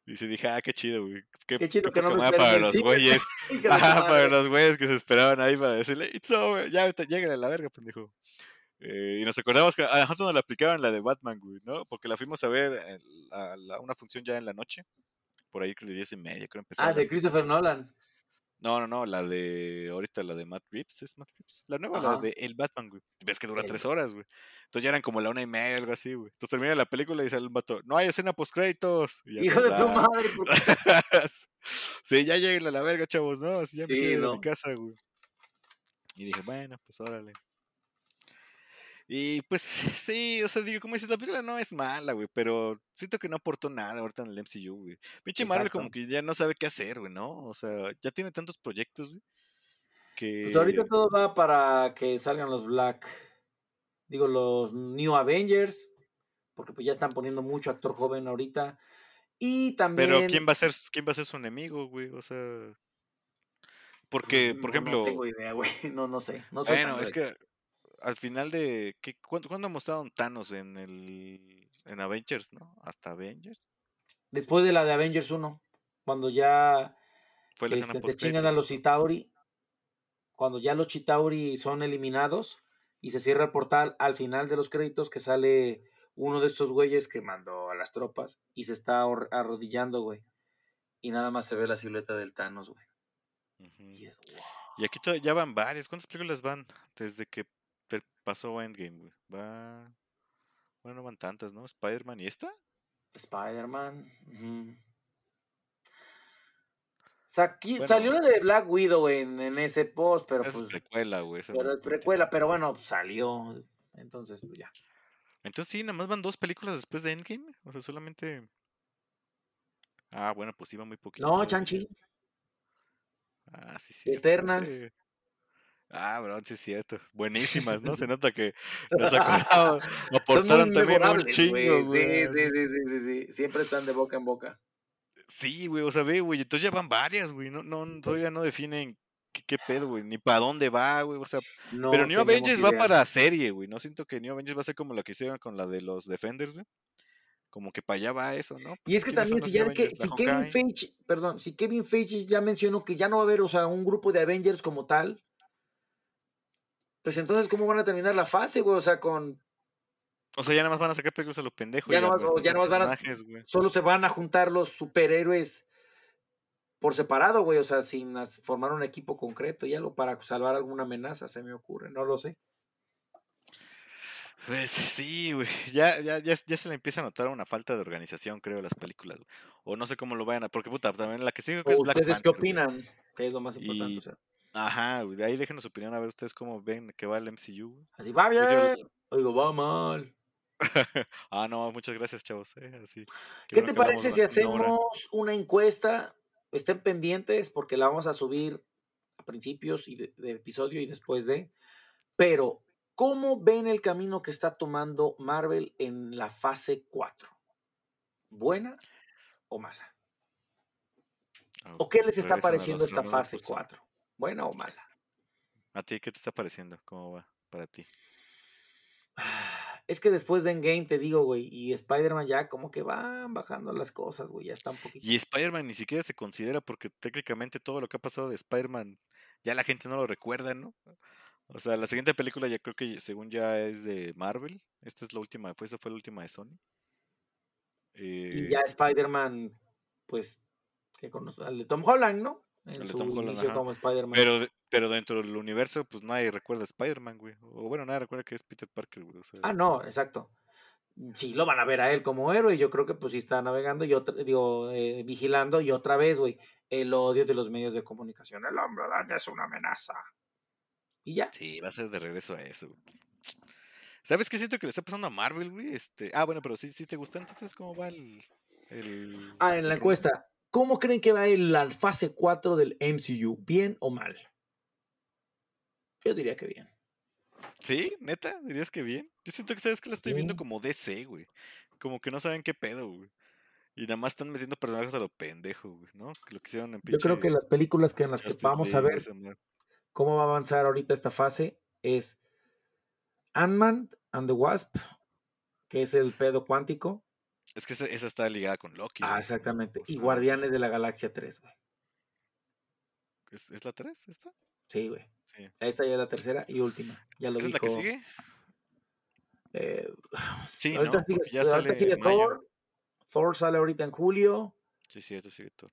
Y se dije, ah, qué chido, güey. Qué, chido que no me para los güeyes. Ajá, para los güeyes que se esperaban ahí para decirle, it's over, ya, llega a la verga, pendejo. Eh, y nos acordamos que a nosotros nos la aplicaban la de Batman, güey, ¿no? Porque la fuimos a ver a, una función ya en la noche. Por ahí que le diez y media, creo empezar. Ah, de Christopher Nolan. No, no, no, la de ahorita la de Matt Reeves, ¿es Matt Reeves? La nueva, la de El Batman, güey. Ves que dura tres horas, güey. Entonces ya eran como la una y media, algo así, güey. Entonces termina la película y sale el vato, no hay escena post créditos. Hijo de tu madre. sí, ya lleguen a la verga, chavos, ¿no? Así ya me quedo en mi casa, güey. Y dije, bueno, pues órale. Y pues sí, o sea, digo, como dices, la película no es mala, güey, pero siento que no aportó nada ahorita en el MCU, güey. Pinche Marvel como que ya no sabe qué hacer, güey, ¿no? O sea, ya tiene tantos proyectos, güey. Que... Pues ahorita todo va para que salgan los Black, digo, los New Avengers, porque pues ya están poniendo mucho actor joven ahorita. Y también... Pero ¿quién va a ser, quién va a ser su enemigo, güey? O sea... Porque, por ejemplo... No tengo idea, güey. No, no sé. No bueno, es que al final de. ¿qué, cuándo, ¿Cuándo mostraron Thanos en el. en Avengers, no? ¿Hasta Avengers? Después de la de Avengers 1. Cuando ya. Fue la este, te chingan a los Chitauri. Cuando ya los Chitauri son eliminados. Y se cierra el portal al final de los créditos que sale uno de estos güeyes que mandó a las tropas y se está arrodillando, güey. Y nada más se ve la silueta del Thanos, güey. Y es Y aquí ya van varias. ¿Cuántas películas van? Desde que pasó Endgame, güey. Va. Bueno, no van tantas, ¿no? Spider-Man y esta. Spider-Man. Salió de Black Widow en, en ese post, pero es pues. precuela, güey. Pero es precuela, pero bueno, salió. Entonces, pues ya. Entonces sí, nada más van dos películas después de Endgame. O sea, solamente. Ah, bueno, pues iba muy poquito. No, Chanchi. Ah, sí, sí. Eternals. Ah, bro, sí es cierto. Buenísimas, ¿no? Se nota que nos acordamos, aportaron también un chingo, güey. Sí, sí, sí, sí, sí. Siempre están de boca en boca. Sí, güey, o sea, ve, güey, entonces ya van varias, güey. No, no, todavía no definen qué, qué pedo, güey, ni para dónde va, güey. O sea, pero New Avengers va para serie, güey. No siento que New Avengers va a ser como la que hicieron con la de los Defenders, güey. Como que para allá va eso, ¿no? Y es que también si, ya que, si Kevin Feige, perdón, si Kevin Feige ya mencionó que ya no va a haber, o sea, un grupo de Avengers como tal, Pues entonces, ¿cómo van a terminar la fase, güey? O sea, con. O sea, ya nada más van a sacar películas a los pendejos. Ya y a nomás- los ya nomás van a- güey. Solo se van a juntar los superhéroes por separado, güey. O sea, sin formar un equipo concreto y algo para salvar alguna amenaza, se me ocurre. No lo sé. Pues sí, güey. Ya, ya, ya, ya se le empieza a notar una falta de organización, creo, las películas. güey. O no sé cómo lo vayan a. Porque puta, también la que sigue que es ¿O Black ¿Ustedes qué güey. opinan? Que es lo más importante. Y- o sea, Ajá. De ahí déjenos su opinión a ver ustedes cómo ven que va el MCU. así va Yo- bien. Oigo, va mal. ah, no, muchas gracias, chavos. eh, así. ¿Qué te parece si hora. hacemos una encuesta? Estén pendientes porque la vamos a subir a principios y de, de episodio y después de. Pero, ¿cómo ven el camino que está tomando Marvel en la fase 4? ¿Buena o mala? ¿O qué les está Regresan a pareciendo esta fase Recursos. 4? ¿Buena o mala? ¿A ti qué te está pareciendo? ¿Cómo va para ti? Es que después de Endgame te digo, güey, y Spider-Man ya como que van bajando las cosas, güey, ya está un poquito. Y Spider-Man ni siquiera se considera porque técnicamente todo lo que ha pasado de Spider-Man ya la gente no lo recuerda, ¿no? O sea, la siguiente película ya creo que según ya es de Marvel. Esta es la última, fue, esa fue la última de Sony. Y Eh, ya Spider-Man, pues, que conoce, al de Tom Holland, ¿no? En El su Tom Holland, inicio ajá. como Spider-Man. pero, pero dentro del universo, pues nadie recuerda a Spider-Man, güey. O bueno, nadie recuerda que es Peter Parker, güey. o sea, Ah, no, exacto. Sí, lo van a ver a él como héroe, y yo creo que pues sí está navegando y otra, digo, eh, vigilando, y otra vez, güey, el odio de los medios de comunicación. El hombre araña es una amenaza. Y ya. Sí, va a ser de regreso a eso. güey. ¿Sabes qué siento que le está pasando a Marvel, güey? Este, ah, bueno, pero sí, sí te gusta. Entonces, ¿cómo va el. el Ah, en la encuesta, ¿cómo creen que va en la fase 4 del MCU? ¿Bien o mal? Yo diría que bien. ¿Sí? ¿Neta? ¿Dirías que bien? Yo siento que sabes que la estoy viendo como DC, güey. Como que no saben qué pedo, güey. Y nada más están metiendo personajes a lo pendejo, güey, ¿no? Que lo que hicieron en Yo creo que las películas que en las que vamos a ver cómo va a avanzar ahorita esta fase es Ant-Man and the Wasp, que es el pedo cuántico. Es que esa, esa está ligada con Loki. Ah, güey. exactamente. O Y sea, Guardianes de la Galaxia 3, güey. ¿Es, es la 3 esta? Sí, güey. Sí. Esta ya es la tercera y última. Ya lo ¿Esa es la que dijo, sigue? eh, Sí, ahorita ¿no? sigue, ya ahorita sale sigue. Thor. Thor sale ahorita en julio. Sí, sí, esta sigue todo.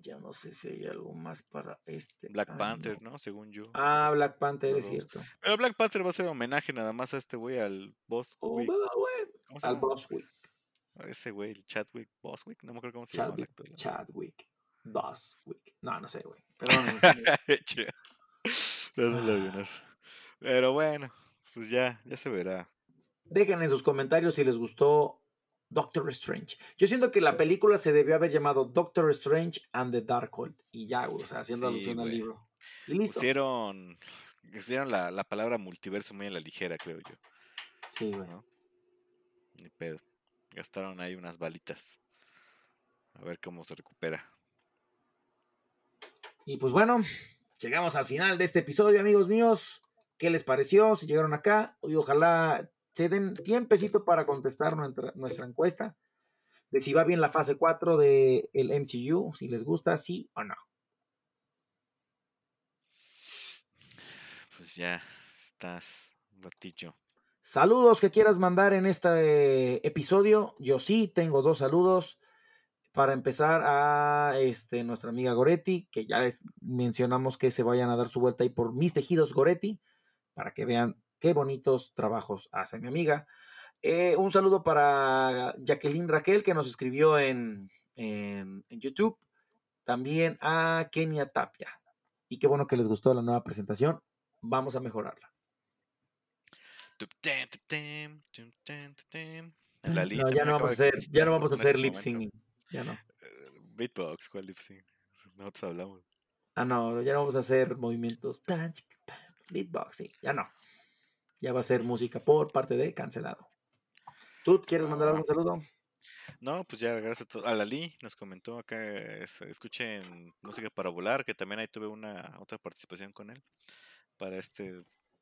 Ya no sé si hay algo más para este. Black año. Panther, ¿no? Según yo. Ah, Black Panther, es cierto. Pero Black Panther va a ser homenaje nada más a este güey, al Boss. Oh. ¿Cómo se Al llama? Boswick. A Ese güey, el Chadwick Boswick. No me acuerdo cómo se llama Chadwick. neta. Chadwick. Boswick. No, no sé, güey. Perdón. Dándole avionazo. Pero bueno, pues ya, ya se verá. Dejen en sus comentarios si les gustó Doctor Strange. Yo siento que la película se debió haber llamado Doctor Strange and the Darkhold. Y ya, o sea, haciendo Sí, alusión al libro. Listo. Pusieron, pusieron la, la palabra multiverso muy a la ligera, creo yo. Sí, güey. ¿no? Ni pedo. Gastaron ahí unas balitas. A ver cómo se recupera. Y pues bueno, llegamos al final de este episodio, amigos míos. ¿Qué les pareció? Si llegaron acá, y ojalá se den tiempecito para contestar nuestra, nuestra encuesta de si va bien la fase 4 del MCU, si les gusta, sí o no. Pues ya estás un ratillo. Saludos que quieras mandar en este episodio. Yo sí tengo dos saludos. Para empezar a este, nuestra amiga Goretti, que ya les mencionamos que se vayan a dar su vuelta ahí por mis tejidos Goretti, para que vean qué bonitos trabajos hace mi amiga. Eh, un saludo para Jacqueline Raquel, que nos escribió en, en, en YouTube. También a Kenia Tapia. Y qué bueno que les gustó la nueva presentación. Vamos a mejorarla. No, ya no vamos a hacer, ya no vamos a hacer este lip singing. Ya no. Eh, Beatbox, ¿cuál lip sync? Nosotros hablamos. Ah, no, ya no vamos a hacer movimientos. Beatboxing. Ya no. Ya va a ser música por parte de cancelado. ¿Tú quieres mandar algún saludo? No, pues ya, gracias a, to- a Lali, nos comentó acá, es- escuchen música para volar, que también ahí tuve una otra participación con él para este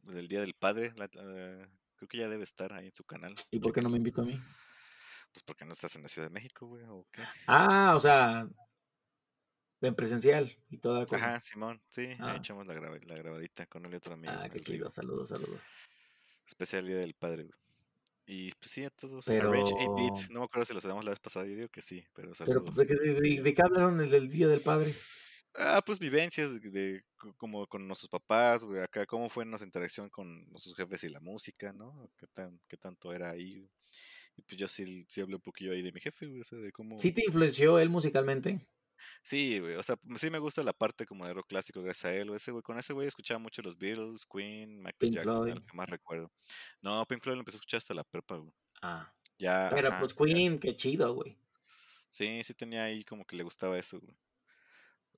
del Día del Padre. la- creo que ya debe estar ahí en su canal. ¿Y por qué no me invitó a mí? Pues porque no estás en la Ciudad de México, güey, o qué. Ah, o sea, en presencial y toda la cosa. Ajá, Simón, sí, ahí Ah. echamos la, graba- la grabadita con él y otro amigo. Ah, qué el chido. Saludos, saludos. Especial Día del Padre, güey. Y pues sí, a todos. A Rage 8 Bit. Pero, No me acuerdo si los damos la vez pasada. Yo digo que sí, pero pero pues, saludos. ¿de qué, de, de- de qué hablaron el del Día del Padre? Ah, pues vivencias de, de co- como con nuestros papás, güey. Acá, cómo fue nuestra interacción con nuestros jefes y la música, ¿no? ¿Qué, tan, qué tanto era ahí? Y pues yo sí, sí hablé un poquillo ahí de mi jefe, güey. O sea, de cómo. ¿Sí te influenció él musicalmente? Sí, güey. O sea, sí me gusta la parte como de rock clásico gracias a él. güey. Ese güey, con ese güey escuchaba mucho los Beatles, Queen, Michael Pink Jackson, Floyd. lo que más recuerdo. No, Pink Floyd lo empecé a escuchar hasta la prepa, güey. Ah. Ya, Pero ajá, pues ya. Queen, qué chido, güey. Sí, sí tenía ahí como que le gustaba eso, güey.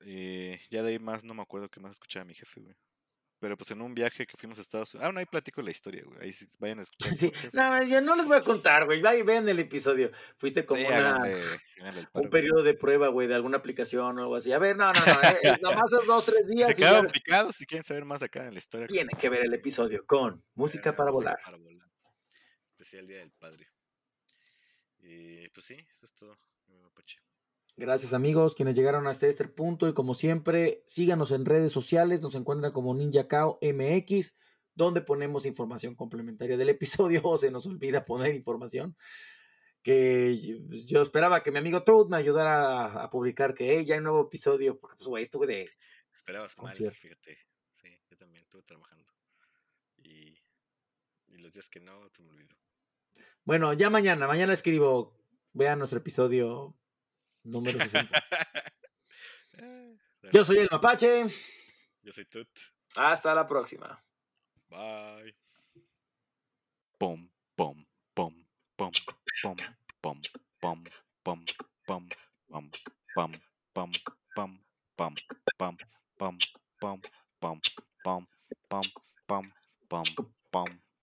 Eh, ya de ahí más no me acuerdo qué más escuchaba mi jefe, güey. Pero pues en un viaje que fuimos a Estados Unidos. Ah, no, ahí platico la historia, güey. Ahí sí, vayan a escuchar Sí, no, yo no les voy a contar, güey. Vaya y vean el episodio. Fuiste como Sí, una, háganle, háganle el paro, un periodo de prueba, güey, de alguna aplicación o algo así. A ver, no, no, no. eh, eh, nomás esos dos, tres días se ya quedaron picados, si quieren saber más acá en la historia, tienen que ver el episodio con Música vean para Música Volar. para volar. Especial Día del Padre. Y pues sí, eso es todo. mi mapache. Gracias amigos, quienes llegaron hasta este punto y como siempre, síganos en redes sociales, nos encuentran como Ninja Cao MX, donde ponemos información complementaria del episodio o se nos olvida poner información que yo, yo esperaba que mi amigo Truth me ayudara a, a publicar que "Hey, ya hay un nuevo episodio, porque pues güey, estuve de Esperabas mal, concierto. fíjate. Sí, yo también estuve trabajando. Y, y los días que no, se me olvidó. Bueno, ya mañana, mañana escribo, vean nuestro episodio número 60. Yo soy el mapache. Yo soy Tut. Hasta la próxima. Bye. Pom, pom, pom, pom, pom, pom, pom.